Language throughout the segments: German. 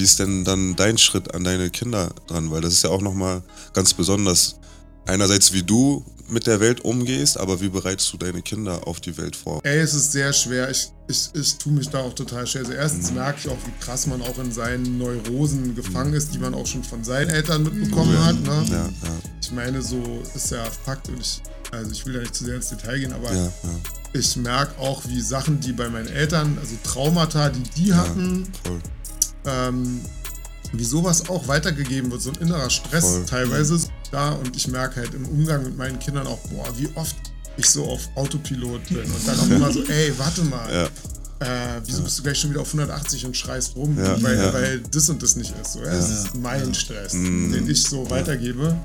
Wie ist denn dann dein Schritt an deine Kinder dran? Weil das ist ja auch nochmal ganz besonders. Einerseits, wie du mit der Welt umgehst, aber wie bereitest du deine Kinder auf die Welt vor? Ey, es ist sehr schwer. Ich, ich, ich tue mich da auch total schwer. Also erstens merke ich auch, wie krass man auch in seinen Neurosen gefangen ist, die man auch schon von seinen Eltern mitbekommen Ja. hat. Ne? Ja, ja, Ich meine, so ist ja Fakt und ich, also ich will da nicht zu sehr ins Detail gehen, aber ich merke auch, wie Sachen, die bei meinen Eltern, also Traumata, die die hatten, Voll. Ähm, wie sowas auch weitergegeben wird, so ein innerer Stress Voll. teilweise ist da und ich merke halt im Umgang mit meinen Kindern auch, boah, wie oft ich so auf Autopilot bin und dann auch immer so, ey, warte mal, Ja. Äh, wieso bist du gleich schon wieder auf 180 und schreist rum, Ja, weil, ja. weil das und das nicht ist. So, ja, Das ist mein Stress, Mhm. den ich so weitergebe.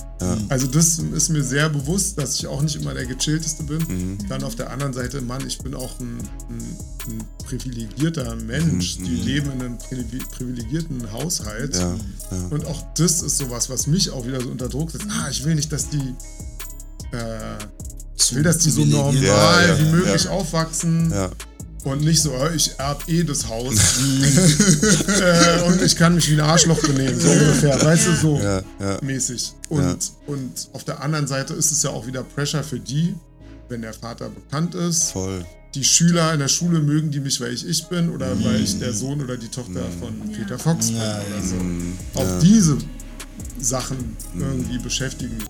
Also das ist mir sehr bewusst, dass ich auch nicht immer der gechillteste bin. Mhm. Dann auf der anderen Seite, Mann, ich bin auch ein, ein, ein privilegierter Mensch. Die leben in einem privi- privilegierten Haushalt. Mhm. Ja, ja. Und auch das ist sowas, was mich auch wieder so unter Druck setzt. Ah, ich will nicht, dass die äh, ich will, dass die so normal Ja, ja, wie möglich ja. aufwachsen. Und nicht so, ich erb eh das Haus äh, und ich kann mich wie ein Arschloch benehmen, so ungefähr, weißt du, so Ja, ja. mäßig. Und, Ja. und auf der anderen Seite ist es ja auch wieder Pressure für die, wenn der Vater bekannt ist. Voll. Die Schüler in der Schule mögen die mich, weil ich ich bin oder Mhm. weil ich der Sohn oder die Tochter von Peter Fox bin Ja, oder so. Mhm. Auch diese Sachen irgendwie beschäftigen mich.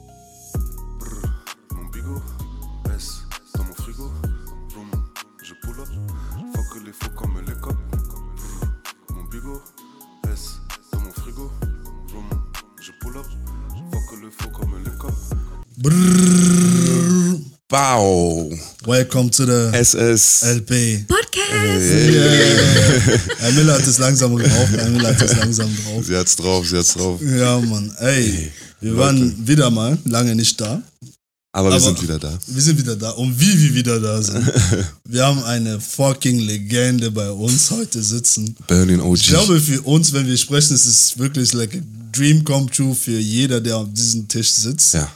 Brrr. Wow. Welcome to the SS. LP. Podcast. Herr Miller hat es langsam drauf. Herr Miller hat es langsam drauf. Sie hat's drauf, sie hat's drauf. Ja, Mann. Ey, wir waren wieder mal lange nicht da. Aber wir Aber- sind wieder da. Wir sind wieder da. Und wie wir wieder da sind. Wir haben eine fucking Legende bei uns heute sitzen. Burning OG. Ich glaube, für uns, wenn wir sprechen, ist es wirklich like a dream come true für jeder, der auf diesem Tisch sitzt. ja.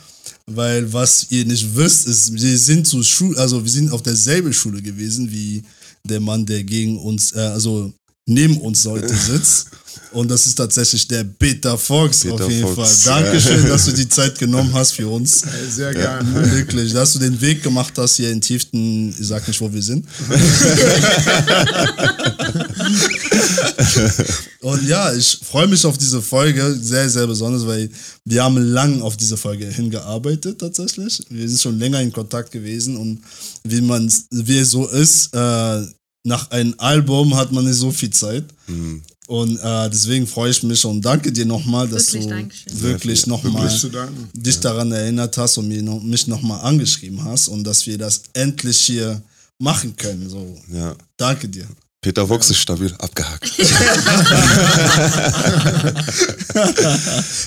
Weil was ihr nicht wisst, ist, wir sind zur Schule, also wir sind auf derselben Schule gewesen wie der Mann, der gegen uns, äh, also neben uns heute sitzt. Und das ist tatsächlich der Peter Fox Peter auf jeden Fox. Fall. Dankeschön, dass du die Zeit genommen hast für uns. Sehr gerne. Wirklich, dass du den Weg gemacht hast hier in Tieften, ich sag nicht, wo wir sind. Und ja, ich freue mich auf diese Folge, sehr, sehr besonders, weil wir haben lang auf diese Folge hingearbeitet tatsächlich. Wir sind schon länger in Kontakt gewesen und wie man, wie es so ist, äh, nach einem Album hat man nicht so viel Zeit. Mhm. Und äh, deswegen freue ich mich und danke dir nochmal, dass Wirklich, du Dankeschön. wirklich nochmal dich daran erinnert hast und mir noch, mich nochmal angeschrieben hast und dass wir das endlich hier machen können. So, ja. danke dir. Peter Fox ist stabil abgehakt.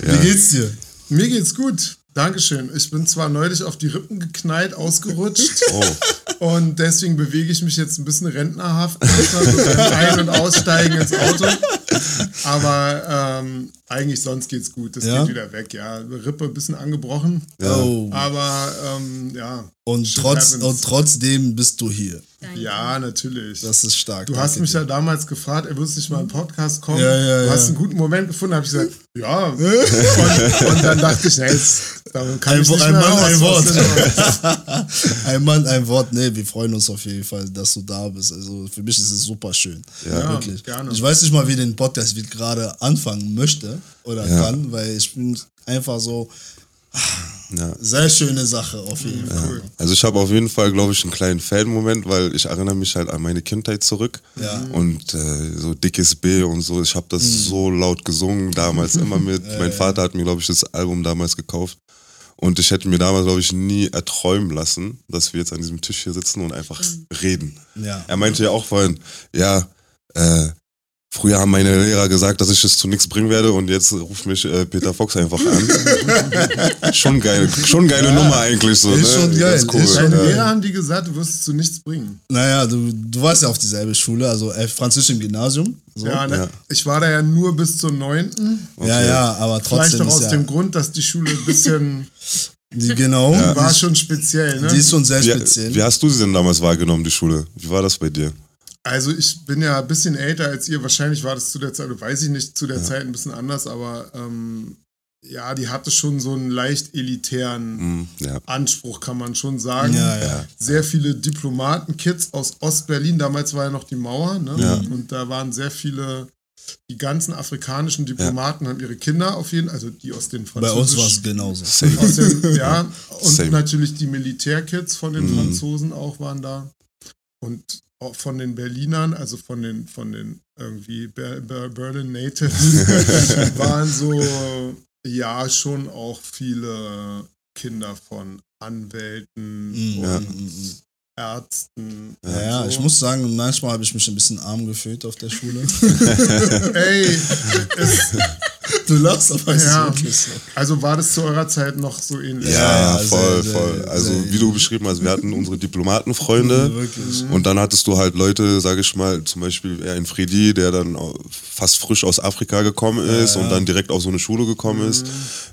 Wie geht's dir? Mir geht's gut. Dankeschön. Ich bin zwar neulich auf die Rippen geknallt, ausgerutscht. Oh. Und deswegen bewege ich mich jetzt ein bisschen rentnerhaft Ein- und Aussteigen ins Auto. Aber ähm, eigentlich sonst geht's gut. Das Ja? geht wieder weg, ja. Rippe ein bisschen angebrochen. Oh. Aber ähm, ja. Und, trotz, happens. und trotzdem bist du hier. Danke. Ja, natürlich. Das ist stark. du hast mich dir. ja damals gefragt, er würdest nicht mal im Podcast kommen. Ja, ja, du hast einen guten Moment gefunden, habe ich gesagt, ja. und, und dann dachte ich, nee, jetzt kann Ein, ich nicht ein mehr Mann, ein Wort. ein Mann, ein Wort. Nee, wir freuen uns auf jeden Fall, dass du da bist. Also für mich ist es super schön. Ja, wirklich. gerne. Ich weiß nicht mal, wie den Podcast wie gerade anfangen möchte oder Ja. kann, weil ich bin einfach so Ja. sehr schöne Sache auf jeden Fall. Also ich habe auf jeden Fall, glaube ich, einen kleinen Fan-Moment, weil ich erinnere mich halt an meine Kindheit zurück. Ja. Und äh, so dickes B und so, ich habe das so laut gesungen damals immer mit. mein Vater hat mir, glaube ich, das Album damals gekauft. Und ich hätte mir damals, glaube ich, nie erträumen lassen, dass wir jetzt an diesem Tisch hier sitzen und einfach reden. Ja. Er meinte ja auch vorhin, ja, äh, früher haben meine Lehrer gesagt, dass ich es zu nichts bringen werde und jetzt ruft mich äh, Peter Fox einfach an. schon geil, schon geile Nummer eigentlich so. Ist ne? schon geil, Ganz cool. ist schon Ja. Lehrer haben die gesagt, du wirst es zu nichts bringen. Naja, du, du warst ja auf dieselbe Schule, also äh, Französisch im Gymnasium. So. Ja, ne? Ja. Ich war da ja nur bis zur neunten. ja, ja, aber Vielleicht trotzdem auch aus ist ja, dem Grund, dass die Schule ein bisschen die, genau, war die, schon speziell. Ne? die ist schon sehr Wie, speziell. wie hast du sie denn damals wahrgenommen, die Schule? Wie war das bei dir? Also ich bin ja ein bisschen älter als ihr. Wahrscheinlich war das zu der Zeit, weiß ich nicht, zu der Zeit ein bisschen anders, aber ähm, ja, die hatte schon so einen leicht elitären Mhm, ja. Anspruch, kann man schon sagen. Ja, ja. Sehr viele Diplomaten-Kids aus Ostberlin, damals war ja noch die Mauer, ne? Ja. Und da waren sehr viele, die ganzen afrikanischen Diplomaten haben ihre Kinder auf jeden also die aus den Bei uns war es genauso. Same. aus den, ja, und Same. natürlich die Militärkids von den Mhm. Franzosen auch waren da. Und auch von den Berlinern, also von den, von den irgendwie Ber Ber Berlin Natives, waren so, ja, schon auch viele Kinder von Anwälten Mhm. Ja. und Ärzten. Ja, ja, und ich so. muss sagen, manchmal habe ich mich ein bisschen arm gefühlt auf der Schule. Ey, es, du lachst, aber es Ja. ist wirklich so. also war das zu eurer Zeit noch so ähnlich? Ja, Ja, voll, sehr, voll. sehr, Also sehr- wie du beschrieben hast, wir hatten unsere Diplomatenfreunde Wirklich. und dann hattest du halt Leute, sage ich mal, zum Beispiel eher in Fredi, der dann fast frisch aus Afrika gekommen ist und dann direkt auf so eine Schule gekommen ist.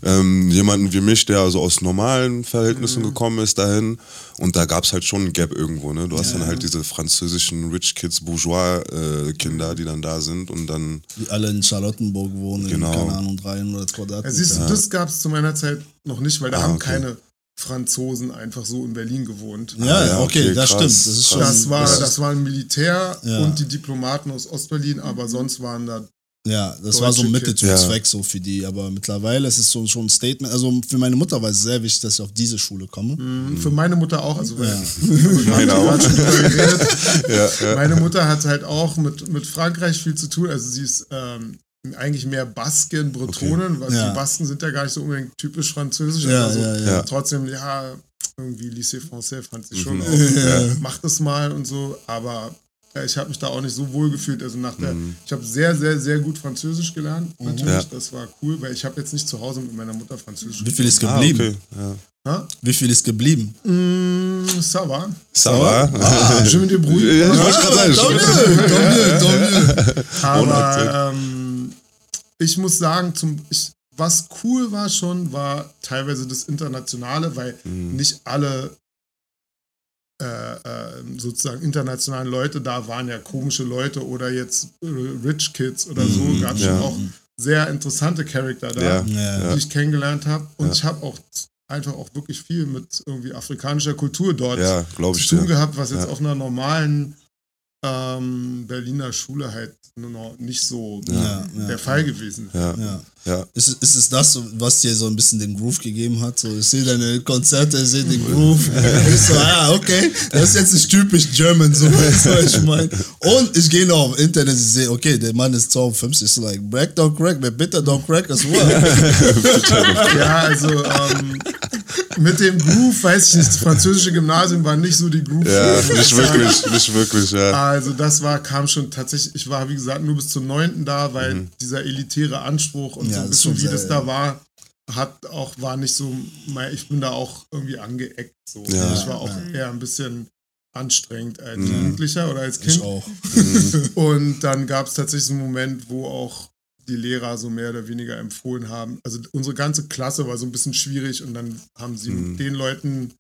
Ähm, jemanden wie mich, der also aus normalen Verhältnissen gekommen ist dahin und da gab's halt schon ein Gap irgendwo. Ne? Du hast dann halt diese französischen Rich Kids, Bourgeois-Kinder, die dann da sind und dann Die alle in Charlottenburg wohnen, Genau. in, keine Ahnung, 300 Ja, Quadratmeter. siehst du, das gab es zu meiner Zeit noch nicht, weil da Ah, haben okay. keine Franzosen einfach so in Berlin gewohnt. ja, Ah, ja, ja, okay, okay, das krass, stimmt. Das ist schon. Das war, das, das waren Militär Ja. und die Diplomaten aus Ostberlin, aber sonst waren da. ja, das war so ein Mittel zum Kids. Zweck so für die. Aber mittlerweile ist es so schon ein Statement. Also für meine Mutter war es sehr wichtig, dass ich auf diese Schule komme. mh, Für meine Mutter auch, also weil, Meine auch. ja, ja. Meine Mutter hat halt auch mit, mit Frankreich viel zu tun. Also sie ist ähm, eigentlich mehr Basken, Bretonen, weil Ja. die Basken sind ja gar nicht so unbedingt typisch französisch. Ja, aber so ja. Trotzdem, ja, irgendwie Lycée Français fand sie schon Mhm. auch. Ja. Mach das mal und so, aber äh, ich habe mich da auch nicht so wohl gefühlt. Also nach der, Mhm. ich habe sehr, sehr, sehr gut Französisch gelernt. Natürlich, Ja. das war cool, weil ich habe jetzt nicht zu Hause mit meiner Mutter Französisch Wie viel ist Ah, geblieben? okay. Ja. Ha? Wie viel ist geblieben? Mm, ça va. Ça va? Ah, je me débrouille. Ja, ich wollte gerade sagen, Tant mieux, tant mieux. Ohne Akzent. Aber ähm, ich muss sagen, zum, ich, was cool war schon, war teilweise das Internationale, weil Mhm. nicht alle äh, äh, sozusagen internationalen Leute da waren ja komische Leute oder jetzt äh, Rich Kids oder so. Mhm, Gab ja. schon auch sehr interessante Charakter da, Ja. Ja. die ich kennengelernt habe. Und Ja. ich habe auch einfach auch wirklich viel mit irgendwie afrikanischer Kultur dort Ja, glaube ich zu tun gehabt, was jetzt Ja. auf einer normalen ähm, Berliner Schule halt nur noch nicht so Ja, ja. der Fall gewesen. Ja, Ja. ja. Ist, es- ist es das, was dir so ein bisschen den Groove gegeben hat? So, ich sehe deine Konzerte, ich sehe den Groove. ich so, ja, okay, das ist jetzt nicht typisch German, so weißt du, was ich meine. Und ich gehe noch auf Internet, ich sehe, okay, der Mann ist 52, ist so like, Break don't crack, but bitter don't crack as well. Ja, also ähm, mit dem Groove, weiß ich nicht, das französische Gymnasium war nicht so die Groove. Ja, nicht wirklich, nicht wirklich, ja. Also das war, kam schon tatsächlich, ich war wie gesagt nur bis zum 9. da, weil dieser elitäre Anspruch und Ja, so ein bisschen schon wie das da war, hat auch, war nicht so, ich bin da auch irgendwie angeeckt. So. Ja. ich war auch eher ein bisschen anstrengend als Mhm. Jugendlicher oder als Kind. Ich auch. Und dann gab es tatsächlich einen Moment, wo auch die Lehrer so mehr oder weniger empfohlen haben. Also unsere ganze Klasse war so ein bisschen schwierig und dann haben sie Mhm. mit den Leuten,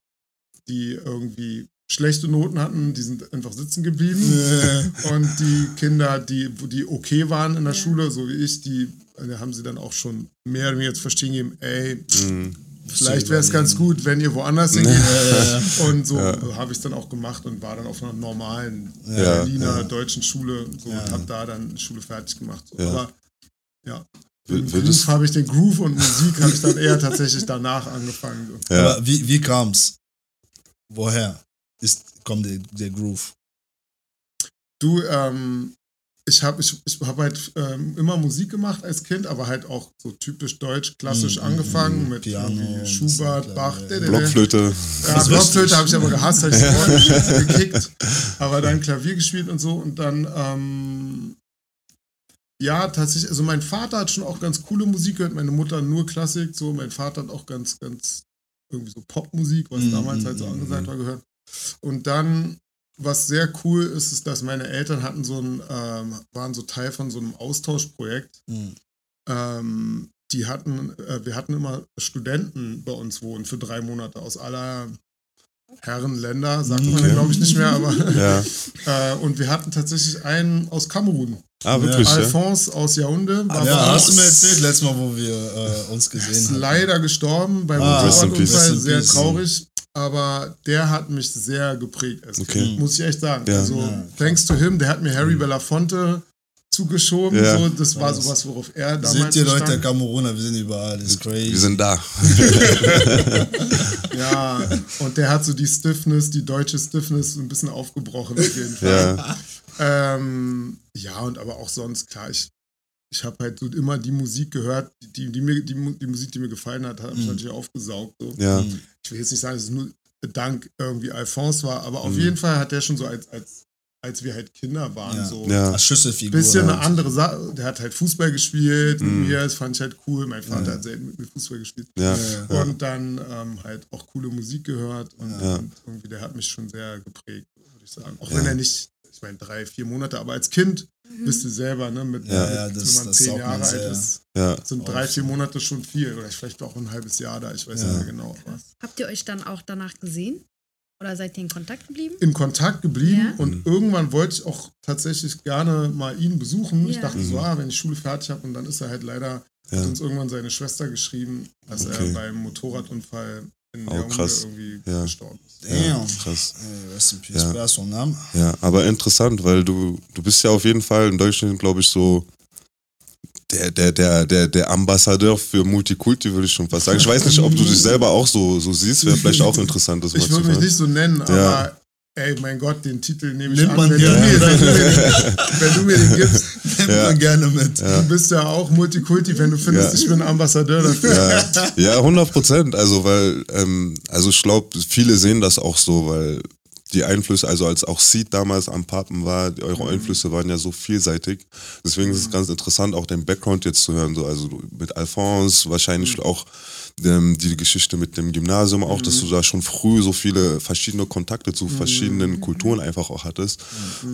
die irgendwie schlechte Noten hatten, die sind einfach sitzen geblieben. Und die Kinder, die, wo die okay waren in der Schule, so wie ich, die äh, haben sie dann auch schon mehr oder weniger zu verstehen gegeben, ey, Mhm. vielleicht wäre es ganz gut, wenn ihr woanders hingeht. Ja. Und so habe ich es dann auch gemacht und war dann auf einer normalen Ja, Berliner ja. deutschen Schule so, Ja. und habe da dann Schule fertig gemacht. So. Ja. Aber ja, Groove habe ich den Groove und Musik habe ich dann eher tatsächlich danach angefangen. So. Ja. Aber wie, wie kam's? Woher ist, kommt der, der Groove? Du, ähm, ich habe ich, ich hab halt ähm, immer Musik gemacht als Kind, aber halt auch so typisch deutsch, klassisch Mhm, angefangen mhm. mit Piano, Schubert, Bach, Klavier. didede. Blockflöte. Ja, Das Blockflöte habe ich ich. aber gehasst, habe ich sofort gekickt. Aber dann Klavier gespielt und so und dann, ähm, ja, tatsächlich, also mein Vater hat schon auch ganz coole Musik gehört, meine Mutter nur Klassik, so, mein Vater hat auch ganz, ganz irgendwie so Popmusik, was Mhm, damals halt so mhm, angesagt war, gehört. Und dann, was sehr cool ist, ist, dass meine Eltern hatten so ein, ähm, waren so Teil von so einem Austauschprojekt. Hm. Ähm, die hatten, äh, wir hatten immer Studenten bei uns wohnen für drei Monate aus aller Herrenländer, sagt man ja, glaube ich, nicht mehr, aber. Ja. äh, und wir hatten tatsächlich einen aus Kamerun. Ah, wirklich, ja? Alphonse aus Yaoundé. War Ja, bei hast du mir erzählt letztes Mal, wo wir äh, uns gesehen ist haben. leider gestorben beim Ah. Motorradunfall, sehr traurig. Aber der hat mich sehr geprägt. als Okay. Muss ich echt sagen. Ja. Also, Ja, thanks to him, der hat mir Harry Belafonte zugeschoben. Ja. So, das war sowas, worauf er damals Seht ihr Leute, bestand. Kameruner, wir sind überall, das ist crazy. Wir sind da. Ja, und der hat so die Stiffness, die deutsche Stiffness, so ein bisschen aufgebrochen auf jeden Fall. Ja. Ähm, ja, und aber auch sonst, klar, ich, ich habe halt so immer die Musik gehört, die, die, mir, die, die Musik, die mir gefallen hat, habe ich natürlich aufgesaugt. So. Ja. Ich will jetzt nicht sagen, dass es nur dank irgendwie Alphonse war, aber Mhm. auf jeden Fall hat der schon so als, als, als wir halt Kinder waren, Ja. so Ja. Als Schlüsselfigur. bisschen eine andere Sache. Der hat halt Fußball gespielt mit Mhm. mir, das fand ich halt cool. Mein Vater Ja. hat selten mit mir Fußball gespielt. Ja. Ja. Und dann ähm, halt auch coole Musik gehört und, Ja. und irgendwie der hat mich schon sehr geprägt, würde ich sagen. Auch Ja. wenn er nicht, ich meine, drei, vier Monate, aber als Kind bist du selber, ne, mit, Ja, mit ja, das- wenn man das zehn Jahre alt ist, Ja. sind drei, vier Monate schon viel. Oder vielleicht auch ein halbes Jahr da, ich weiß Ja. nicht mehr genau. Was. Habt ihr euch dann auch danach gesehen? Oder seid ihr in Kontakt geblieben? in Kontakt geblieben Ja. und irgendwann wollte ich auch tatsächlich gerne mal ihn besuchen. Ich Ja. dachte so, ah, wenn ich Schule fertig habe und dann ist er halt leider, Ja. hat uns irgendwann seine Schwester geschrieben, dass Okay. er beim Motorradunfall in Oh, Yaoundé krass. irgendwie Ja. gestorben ist. Ja, Damn. krass. Äh, Rest in peace, Ja. Name. Ja, aber interessant, weil du, du bist ja auf jeden Fall in Deutschland, glaube ich, so der, der, der, der, der Ambassadeur für Multikulti, würde ich schon fast sagen. Ich weiß nicht, ob du dich selber auch so, so siehst, wäre vielleicht auch interessant, das mal Ich würde mich nicht so nennen, Ja. aber ey, mein Gott, den Titel nehme ich Nimmt an. man wenn, du gerne. mir, wenn, du mir den, wenn du mir den gibst, Nimmt Ja. man gerne mit. du bist ja auch Multikulti, wenn du findest, Ja. ich bin Ambassadeur dafür. Ja, ja 100 Prozent. Also, weil, ähm, also ich glaube, viele sehen das auch so, weil die Einflüsse, also als auch Seed damals am Papen war, eure Einflüsse waren ja so vielseitig. Deswegen ist es ganz interessant, auch den Background jetzt zu hören. So, also mit Alphonse, wahrscheinlich auch ähm, die Geschichte mit dem Gymnasium auch, dass du da schon früh so viele verschiedene Kontakte zu verschiedenen Kulturen einfach auch hattest.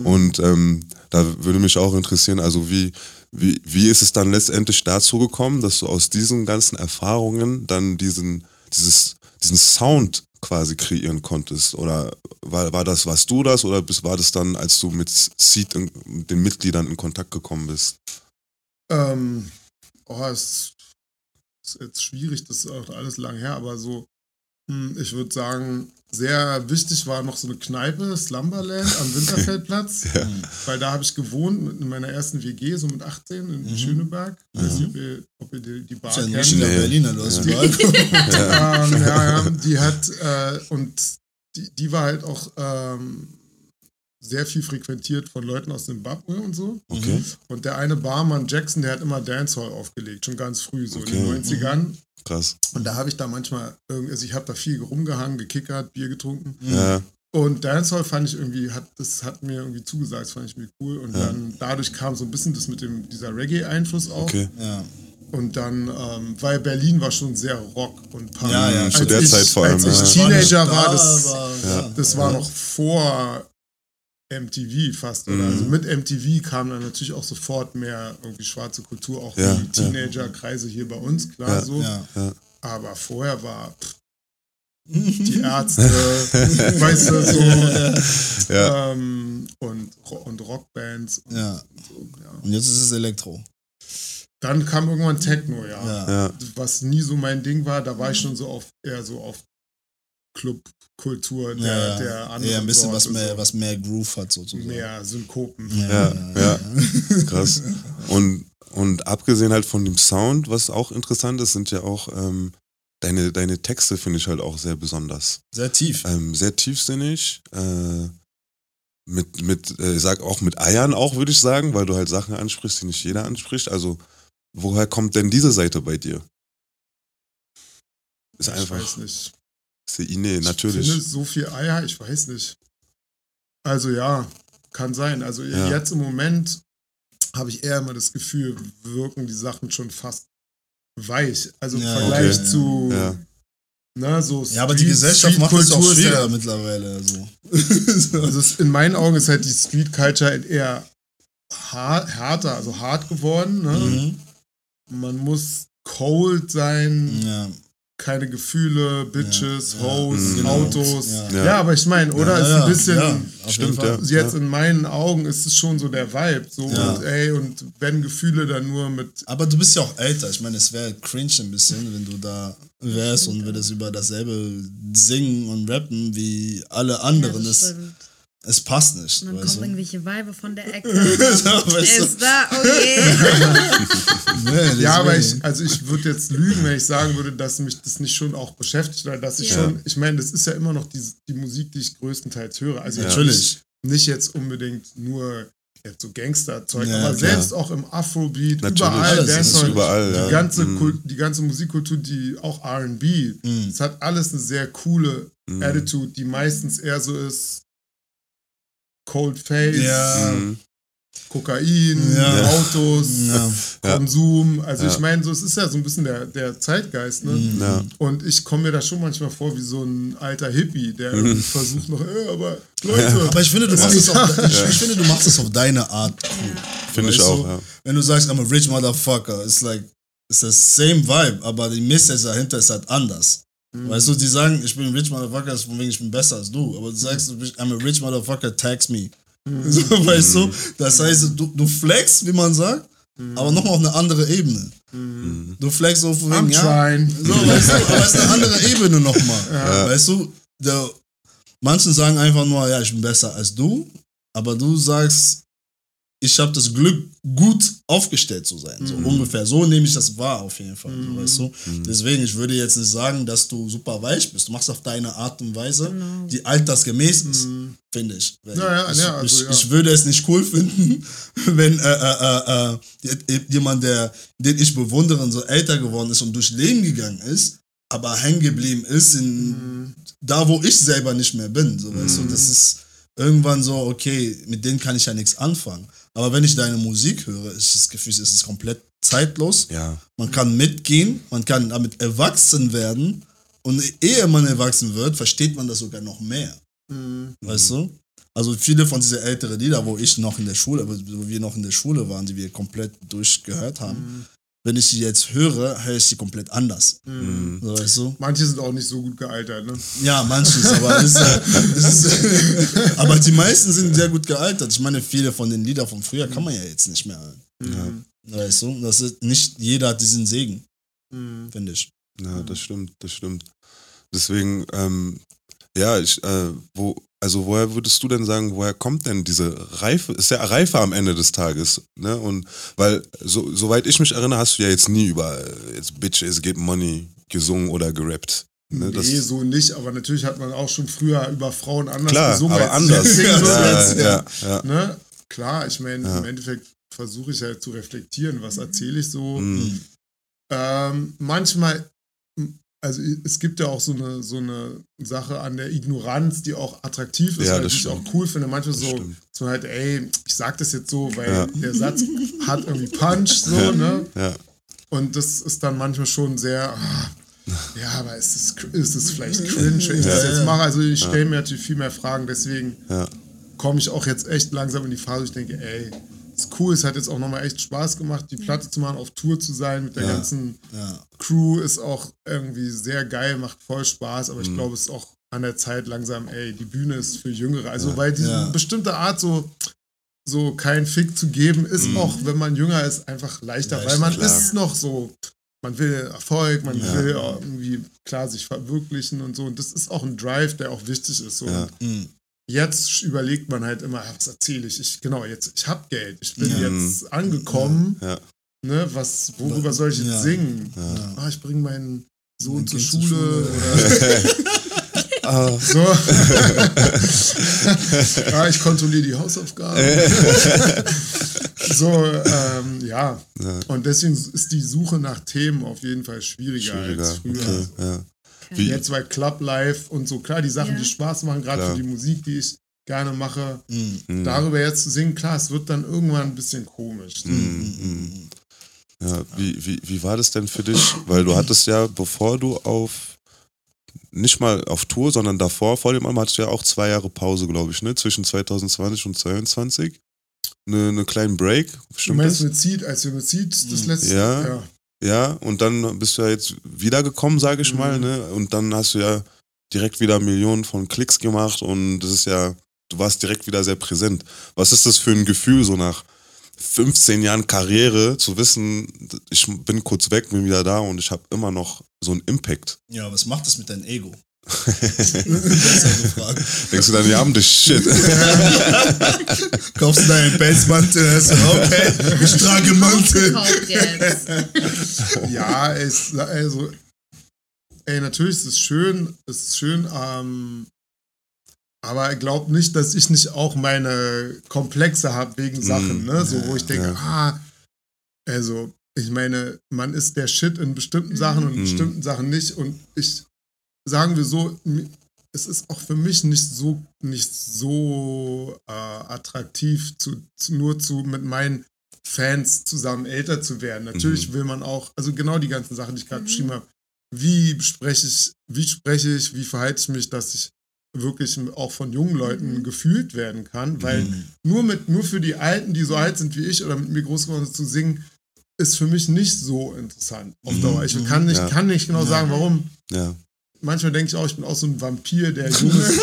Und ähm, da würde mich auch interessieren, also wie, wie, wie ist es dann letztendlich dazu gekommen, dass du aus diesen ganzen Erfahrungen dann diesen, dieses, diesen Sound quasi kreieren konntest? Oder war, war das, warst du das oder bist, war das dann, als du mit Seed, in, mit den Mitgliedern in Kontakt gekommen bist? Ähm, oh, es ist jetzt schwierig, das ist auch alles lang her, aber so, hm, ich würde sagen, sehr wichtig war noch so eine Kneipe, Slumberland am Winterfeldplatz, Ja. weil da habe ich gewohnt mit in meiner ersten WG, so mit 18 in Mhm. Schöneberg. Ich weiß nicht, ob ihr, ob ihr die, die Bar ja kennt. richtiger Nee. Berliner, du hast Ja. überall. ähm, ja, ja, die hat, äh, und die, die war halt auch ähm, sehr viel frequentiert von Leuten aus Zimbabwe und so. Okay. Und der eine Barmann Jackson, der hat immer Dancehall aufgelegt, schon ganz früh, so Okay. in den 90ern. Krass. Und da habe ich da manchmal, irgendwie, also ich habe da viel rumgehangen, gekickert, Bier getrunken. Ja, Und Dancehall fand ich irgendwie, hat, das hat mir irgendwie zugesagt, das fand ich mir cool. Und Ja. dann dadurch kam so ein bisschen das mit dem, dieser Reggae-Einfluss auch. okay. Ja. Und dann, ähm, weil Berlin war schon sehr Rock und Punk. Ja, ja, zu der ich, Zeit vor allem, Als ich Teenager war, das, Ja. das war noch vor MTV fast. Oder? Mhm. Also mit MTV kam dann natürlich auch sofort mehr irgendwie schwarze Kultur, auch Ja, die. Teenager-Kreise hier bei uns, klar Ja, so. Ja. Aber vorher war pff, die Ärzte, weißt du, so. Ja. Ähm, und, und Rockbands. Und Ja. so, ja. Und jetzt ist es Elektro. Dann kam irgendwann Techno, ja. Ja. Ja. Was nie so mein Ding war, da war ich schon so auf eher so auf Clubkultur der, ja, der ja. anderen ja, ein bisschen was mehr, so. was mehr Groove hat sozusagen. mehr Synkopen. Ja, ja. Krass. Und, und abgesehen halt von dem Sound, was auch interessant ist, sind ja auch ähm, deine, deine Texte, finde ich halt auch sehr besonders. Sehr tief. Ähm, sehr tiefsinnig. Äh, mit, mit, äh, sag auch mit Eiern auch, würde ich sagen, weil du halt Sachen ansprichst, die nicht jeder anspricht. Also, woher kommt denn diese Seite bei dir? Ist ich einfach, weiß nicht. Nee, Ich natürlich. finde so viel Eier, ich weiß nicht. Also ja, kann sein. Also Ja. jetzt im Moment habe ich eher immer das Gefühl, wirken die Sachen schon fast weich. Also im Ja, Vergleich okay. zu Ja. ne, so Ja, aber die Street- Gesellschaft macht es auch ist ja- mittlerweile. Also. Also es, in meinen Augen ist halt die Street Culture eher hart, härter, also hart geworden. Ne? mhm. Man muss cold sein, Ja. Keine Gefühle, Bitches, Ja, Hoes, genau. Autos. Ja. Ja. Ja. aber ich meine, oder? Ja, ist ja, ein bisschen. ja, Stimmt, ja. Jetzt in meinen Augen ist es schon so der Vibe. So, Ja. und ey, und wenn Gefühle dann nur mit. Aber du bist ja auch älter. Ich meine, es wäre cringe ein bisschen, wenn du da wärst und würdest über dasselbe singen und rappen wie alle Ja, anderen. das es, passt nicht. Und dann du? irgendwelche Weibe von der Ecke. du? ist da, oh je. Nee, Ja, aber ich, also ich würde jetzt lügen, wenn ich sagen würde, dass mich das nicht schon auch beschäftigt oder dass ich Ja. schon, ich meine, das ist ja immer noch die, die Musik, die ich größtenteils höre. Also jetzt Natürlich. Nicht, jetzt unbedingt nur jetzt so Gangsterzeug, Ja, aber klar. selbst auch im Afrobeat, Natürlich. überall, Alles, das ist Dancehall, überall, die, ja. ganze Mhm. Kult, die ganze Musikkultur, die auch R&B, Mhm. es hat alles eine sehr coole Mhm. Attitude, die meistens eher so ist Cold Face, Ja. Mhm. Kokain, Ja. Autos, Ja. Konsum. Also Ja. ich meine, so es ist ja so ein bisschen der, der Zeitgeist, ne? Mhm. Ja. Und ich komme mir da schon manchmal vor wie so ein alter Hippie, der Mhm. versucht noch, äh, aber Leute, Aber ich finde, du machst es auf, ich, ich finde, du machst es auf deine Art. Finde ich auch, du? ja. Wenn du sagst, I'm a rich motherfucker, it's like, it's the same vibe, aber die Message dahinter ist halt anders. Mhm. Weißt du, die sagen, ich bin ein rich motherfucker, ist von wegen, ich bin besser als du. Aber du sagst, I'm a rich motherfucker, tax me. Mhm. So, weißt du? Das heißt, du, du flexst, wie man sagt, Mhm. aber nochmal auf eine andere Ebene. Du flexst so von I'm wegen, ja, trying. so, weißt du, aber es ist eine andere Ebene nochmal. Weißt du, der, manche sagen einfach nur, ja, ich bin besser als du, aber du sagst, ich habe das Glück, gut aufgestellt zu sein. So Mhm. ungefähr. So nehme ich das wahr, auf jeden Fall. Mhm. So, weißt du? Deswegen, ich würde jetzt nicht sagen, dass du super weich bist. Du machst auf deine Art und Weise, Genau. die altersgemäß ist, Mhm. finde ich. Ja, ja, ich, ja, also, ich, ich würde es nicht cool finden, wenn äh, äh, äh, äh, jemand, der, den ich bewundere, und so älter geworden ist und durch Leben gegangen ist, aber hängen geblieben ist in Mhm. da, wo ich selber nicht mehr bin. So, weißt du? Das ist irgendwann so, okay, mit denen kann ich ja nichts anfangen. Aber wenn ich deine Musik höre, ist das Gefühl, es ist komplett zeitlos. Ja. Man kann mitgehen, man kann damit erwachsen werden. Und ehe man erwachsen wird, versteht man das sogar noch mehr. Mhm. Weißt du? Also viele von diesen älteren Lieder, wo ich noch in der Schule, wo wir noch in der Schule waren, die wir komplett durchgehört haben, wenn ich sie jetzt höre, höre ich sie komplett anders. Mhm. So, weißt du? Manche sind auch nicht so gut gealtert, ne? Ja, manches, aber, es, äh, ist, aber die meisten sind sehr gut gealtert. Ich meine, viele von den Liedern von früher kann man ja jetzt nicht mehr hören. Mhm. Weißt du? Das ist, nicht jeder hat diesen Segen, Mhm. finde ich. Ja, das stimmt, das stimmt. Deswegen, ähm, ja, ich, äh, wo, also woher würdest du denn sagen, woher kommt denn diese Reife, ist ja Reife am Ende des Tages, ne? Und weil, so, soweit ich mich erinnere, hast du ja jetzt nie über äh, jetzt Bitches get money gesungen oder gerappt. Ne? Das, Nee, so nicht, aber natürlich hat man auch schon früher über Frauen anders klar, gesungen. aber anders. Ja, ja, ja. Ne? Klar, ich meine, Ja. im Endeffekt versuche ich halt zu reflektieren, was erzähle ich so. Mhm. Ähm, manchmal, also es gibt ja auch so eine, so eine Sache an der Ignoranz, die auch attraktiv ist, Ja, weil ich auch cool finde. Manchmal Das so, so halt, ey, ich sag das jetzt so, weil Ja. der Satz hat irgendwie Punch, so, Ja. ne? Ja, Und das ist dann manchmal schon sehr, ah, ja, aber ist es, ist es vielleicht cringe, wenn ich das jetzt mache? Also ich stelle mir natürlich viel mehr Fragen, deswegen komme ich auch jetzt echt langsam in die Phase, wo ich denke, ey, ist cool, es hat jetzt auch nochmal echt Spaß gemacht, die Platte zu machen, auf Tour zu sein mit der Ja. ganzen Ja. Crew, ist auch irgendwie sehr geil, macht voll Spaß, Mhm. aber ich glaube, es ist auch an der Zeit langsam, ey, die Bühne ist für Jüngere. Also, weil diese Ja. bestimmte Art so so keinen Fick zu geben, ist auch, wenn man jünger ist, einfach leichter, Leichter, weil man klar. ist noch so, man will Erfolg, man Ja. will irgendwie klar sich verwirklichen und so. Und das ist auch ein Drive, der auch wichtig ist. So. Ja. Mhm. Jetzt überlegt man halt immer, ah, was erzähle ich? ich? Genau, jetzt, ich habe Geld, ich bin Ja. jetzt angekommen, ja. ne, was, worüber soll ich jetzt Ja. singen? Ja. Ah, ich bringe meinen Sohn Mein zur Schule, Schule. oder so. ah, ich kontrolliere die Hausaufgaben. so, ähm, ja. Ja. Und deswegen ist die Suche nach Themen auf jeden Fall schwieriger, als Schwieriger. früher. Okay, ja. Wie, Jetzt bei Club Life und so, klar, die Sachen, Ja. die Spaß machen, gerade für die Musik, die ich gerne mache, Mhm. Darüber jetzt zu singen, klar, es wird dann irgendwann ein bisschen komisch. Mhm, mhm. Ja, wie, wie, wie war das denn für dich? Weil du hattest ja, bevor du auf, nicht mal auf Tour, sondern davor, vor dem Album, hattest du ja auch zwei Jahre Pause, glaube ich, ne? Zwischen 2020 und 2022. Eine, eine kleinen Break, Du meinst das? mit Seed, als wir mit Seed das Mhm. letzte Ja. ja. Ja, und dann bist du ja jetzt wiedergekommen, sage ich mal, ne? Und dann hast du ja direkt wieder Millionen von Klicks gemacht und das ist ja, du warst direkt wieder sehr präsent. Was ist das für ein Gefühl, so nach 15 Jahren Karriere zu wissen, ich bin kurz weg, bin wieder da und ich habe immer noch so einen Impact. Ja, was macht das mit deinem Ego? Das ist ja die Frage. Denkst du dann, ja, das Shit. Kaufst du deinen Pelzmantel, hast du, okay, ich trage Mantel. Ja, es, also, ey, natürlich ist es schön, es ist schön, ähm, aber glaub nicht, dass ich nicht auch meine Komplexe habe wegen Sachen, ne? So, wo ich denke, ja. ah, also, ich meine, man ist der Shit in bestimmten Sachen und in Mhm. bestimmten Sachen nicht. Und ich, sagen wir so, es ist auch für mich nicht so, nicht so äh, attraktiv, zu, zu, nur zu mit meinen Fans zusammen älter zu werden. Natürlich will man auch, also genau die ganzen Sachen, die ich gerade beschrieben habe. Wie spreche ich, wie spreche ich, wie verhalte ich mich, dass ich wirklich auch von jungen Leuten gefühlt werden kann, weil nur mit, nur für die Alten, die so alt sind wie ich oder mit mir groß geworden sind, zu singen, ist für mich nicht so interessant auf Dauer. Ich kann nicht, Ja. kann nicht genau sagen, warum. Ja. Manchmal denke ich auch, ich bin auch so ein Vampir, der junges,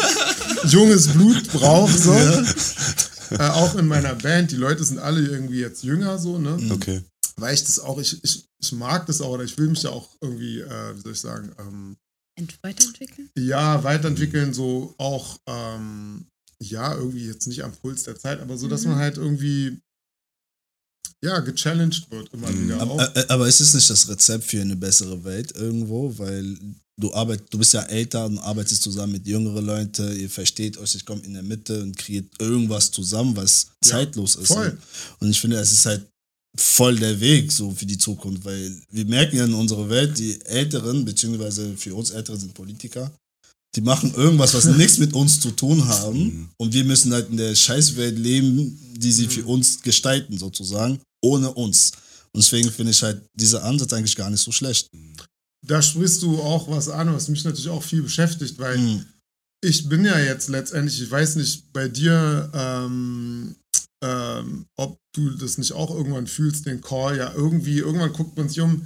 junges Blut braucht. So. Äh, auch in meiner Band, die Leute sind alle irgendwie jetzt jünger, so, ne? Okay. Weil ich das auch, ich, ich, ich mag das auch, oder ich will mich ja auch irgendwie, äh, wie soll ich sagen, ähm, Ent weiterentwickeln? ja, weiterentwickeln, so auch, ähm, ja, irgendwie jetzt nicht am Puls der Zeit, aber so, dass man halt irgendwie, ja, gechallenged wird immer Mhm. wieder. Auch. Aber, äh, aber ist es nicht das Rezept für eine bessere Welt irgendwo? Weil du arbeit, du bist ja älter und arbeitest zusammen mit jüngeren Leuten, ihr versteht euch, ich komme in der Mitte und kreiert irgendwas zusammen, was Ja, zeitlos ist. voll. Und ich finde, es ist halt voll der Weg so für die Zukunft, weil wir merken ja in unserer Welt, die Älteren, beziehungsweise für uns Ältere sind Politiker, die machen irgendwas, was nichts mit uns zu tun haben und wir müssen halt in der Scheißwelt leben, die sie für uns gestalten sozusagen, ohne uns. Und deswegen finde ich halt dieser Ansatz eigentlich gar nicht so schlecht. Da sprichst du auch was an, was mich natürlich auch viel beschäftigt, weil Mhm. ich bin ja jetzt letztendlich, ich weiß nicht, bei dir, ähm, ähm, ob du das nicht auch irgendwann fühlst, den Call, ja, irgendwie, irgendwann guckt man sich um.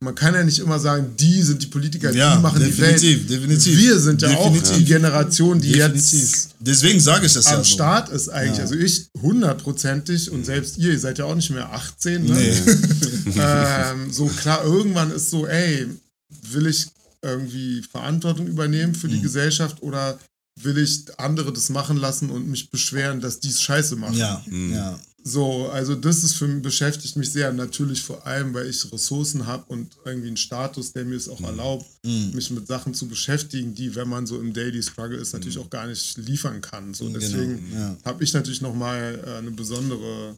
Man kann ja nicht immer sagen, die sind die Politiker, Ja, die machen die Welt. definitiv. Wir sind ja auch Definitiv. die Generation, die Definitiv. jetzt Deswegen sage ich das ja am so. Start ist eigentlich. Ja. Also ich hundertprozentig und selbst ihr, ihr seid ja auch nicht mehr 18. Ne? Nee. ähm, so klar, irgendwann ist so, ey, will ich irgendwie Verantwortung übernehmen für die Mhm. Gesellschaft oder will ich andere das machen lassen und mich beschweren, dass die es scheiße machen? Ja, ja. So, also das ist für mich, beschäftigt mich sehr. Natürlich vor allem, weil ich Ressourcen habe und irgendwie einen Status, der mir es auch erlaubt, Mhm. mich mit Sachen zu beschäftigen, die, wenn man so im Daily Struggle ist, natürlich auch gar nicht liefern kann. So, deswegen Genau, ja. habe ich natürlich nochmal äh, eine besondere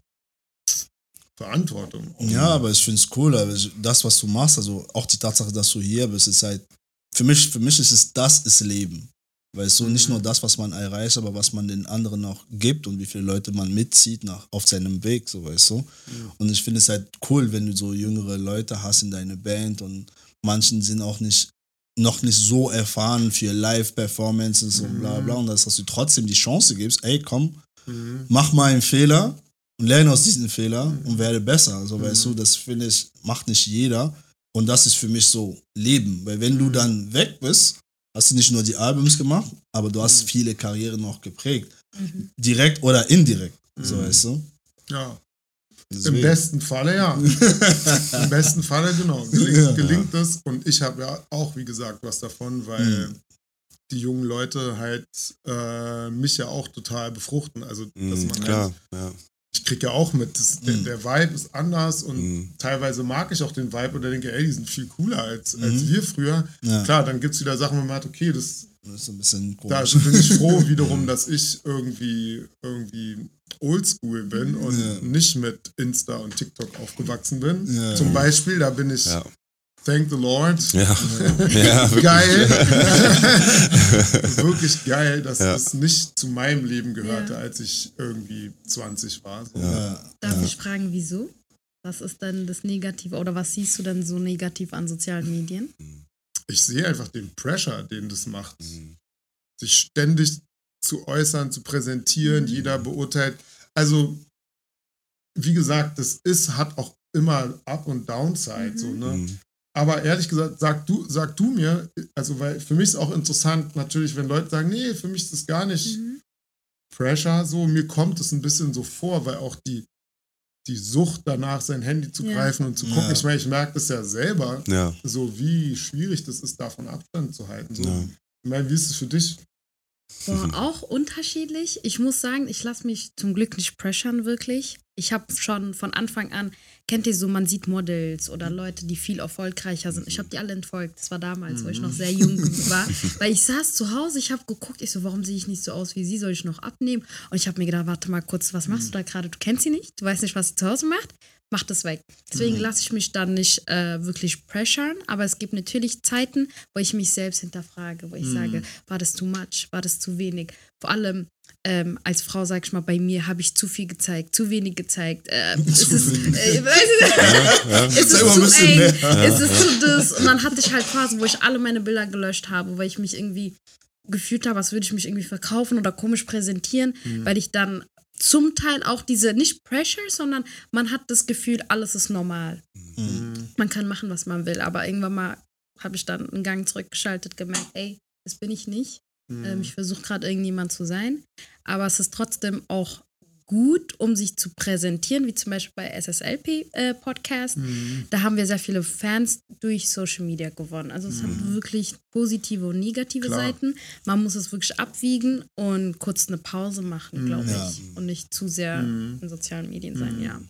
Verantwortung. Ja, aber ich finde es cool, das, was du machst, also auch die Tatsache, dass du hier bist, ist halt, für mich, für mich ist es, das ist Leben. Weißt du, nicht nur das, was man erreicht, aber was man den anderen auch gibt und wie viele Leute man mitzieht nach, auf seinem Weg, so weißt du. Und ich finde es halt cool, wenn du so jüngere Leute hast in deiner Band und manchen sind auch nicht, noch nicht so erfahren für Live-Performances und bla bla und dass, dass du trotzdem die Chance gibst, ey komm, Mhm. mach mal einen Fehler und lerne aus diesen Fehler und werde besser. Also weißt du, das finde ich, macht nicht jeder. Und das ist für mich so Leben. Weil wenn du dann weg bist, hast du nicht nur die Albums gemacht, aber du hast viele Karrieren noch geprägt. Mhm. Direkt oder indirekt. So weißt du. Ja, im Deswegen. besten Falle ja. Im besten Falle, genau. Gelingt, Ja. gelingt es. Und ich habe ja auch, wie gesagt, was davon, weil Mhm. die jungen Leute halt äh, mich ja auch total befruchten. Also, dass Mhm, man klar, halt, ja. Ich kriege ja auch mit, das, der, Mhm. der Vibe ist anders und Mhm. teilweise mag ich auch den Vibe oder denke, ey, die sind viel cooler als, als Mhm. wir früher. Ja. Klar, dann gibt es wieder Sachen, wo man hat, okay, das, Das ist ein bisschen da komisch. bin ich froh wiederum, dass ich irgendwie, irgendwie oldschool bin und Ja. nicht mit Insta und TikTok aufgewachsen bin. Ja. Zum Beispiel, da bin ich. Thank the Lord, Ja. ja, wirklich. geil. Wirklich geil, dass Ja. das nicht zu meinem Leben gehörte, Ja. als ich irgendwie 20 war. So. Ja. Darf ich fragen, wieso? Was ist denn das Negative oder was siehst du denn so negativ an sozialen Medien? Ich sehe einfach den Pressure, den das macht. Mhm. sich ständig zu äußern, zu präsentieren, jeder beurteilt. Also, wie gesagt, das ist, hat auch immer Up- und Downside, Mhm. so, ne? Mhm. Aber ehrlich gesagt, sag du, sag du mir, also weil für mich ist auch interessant, natürlich, wenn Leute sagen, nee, für mich ist das gar nicht Mhm. Pressure, so, mir kommt es ein bisschen so vor, weil auch die, die Sucht danach, sein Handy zu Ja. greifen und zu gucken, Ja. ich meine, ich merke das ja selber, Ja, so wie schwierig das ist, davon Abstand zu halten. So. Ja. Ich meine, wie ist es für dich? Boah, auch unterschiedlich. Ich muss sagen, ich lasse mich zum Glück nicht pressern, wirklich. Ich habe schon von Anfang an, kennt ihr so, man sieht Models oder Leute, die viel erfolgreicher sind. Ich habe die alle entfolgt. Das war damals, wo ich noch sehr jung war. Weil ich saß zu Hause, ich habe geguckt, ich so, warum sehe ich nicht so aus wie sie? Soll ich noch abnehmen? Und ich habe mir gedacht, warte mal kurz, was machst du da gerade? Du kennst sie nicht, du weißt nicht, was sie zu Hause macht. Mach das weg. Deswegen lasse ich mich dann nicht äh, wirklich pressern, aber es gibt natürlich Zeiten, wo ich mich selbst hinterfrage, wo ich sage, war das too much, war das zu wenig? Vor allem ähm, als Frau, sag ich mal, bei mir habe ich zu viel gezeigt, zu wenig gezeigt. Äh, ist es, äh, ist es mal ein zu eng, mehr. ist es zu das? Und dann hatte ich halt Phasen, wo ich alle meine Bilder gelöscht habe, weil ich mich irgendwie gefühlt habe, als würde ich mich irgendwie verkaufen oder komisch präsentieren, weil ich dann zum Teil auch diese, nicht Pressure, sondern man hat das Gefühl, alles ist normal. Man kann machen, was man will, aber irgendwann mal habe ich dann einen Gang zurückgeschaltet, gemerkt, ey, das bin ich nicht. Ähm, ich versuche gerade irgendjemand zu sein, aber es ist trotzdem auch gut, um sich zu präsentieren, wie zum Beispiel bei SSLP äh, Podcast. Da haben wir sehr viele Fans durch Social Media gewonnen. Also es hat wirklich positive und negative Klar. Seiten. Man muss es wirklich abwiegen und kurz eine Pause machen, glaube Ja. ich. Und nicht zu sehr in sozialen Medien sein, ja.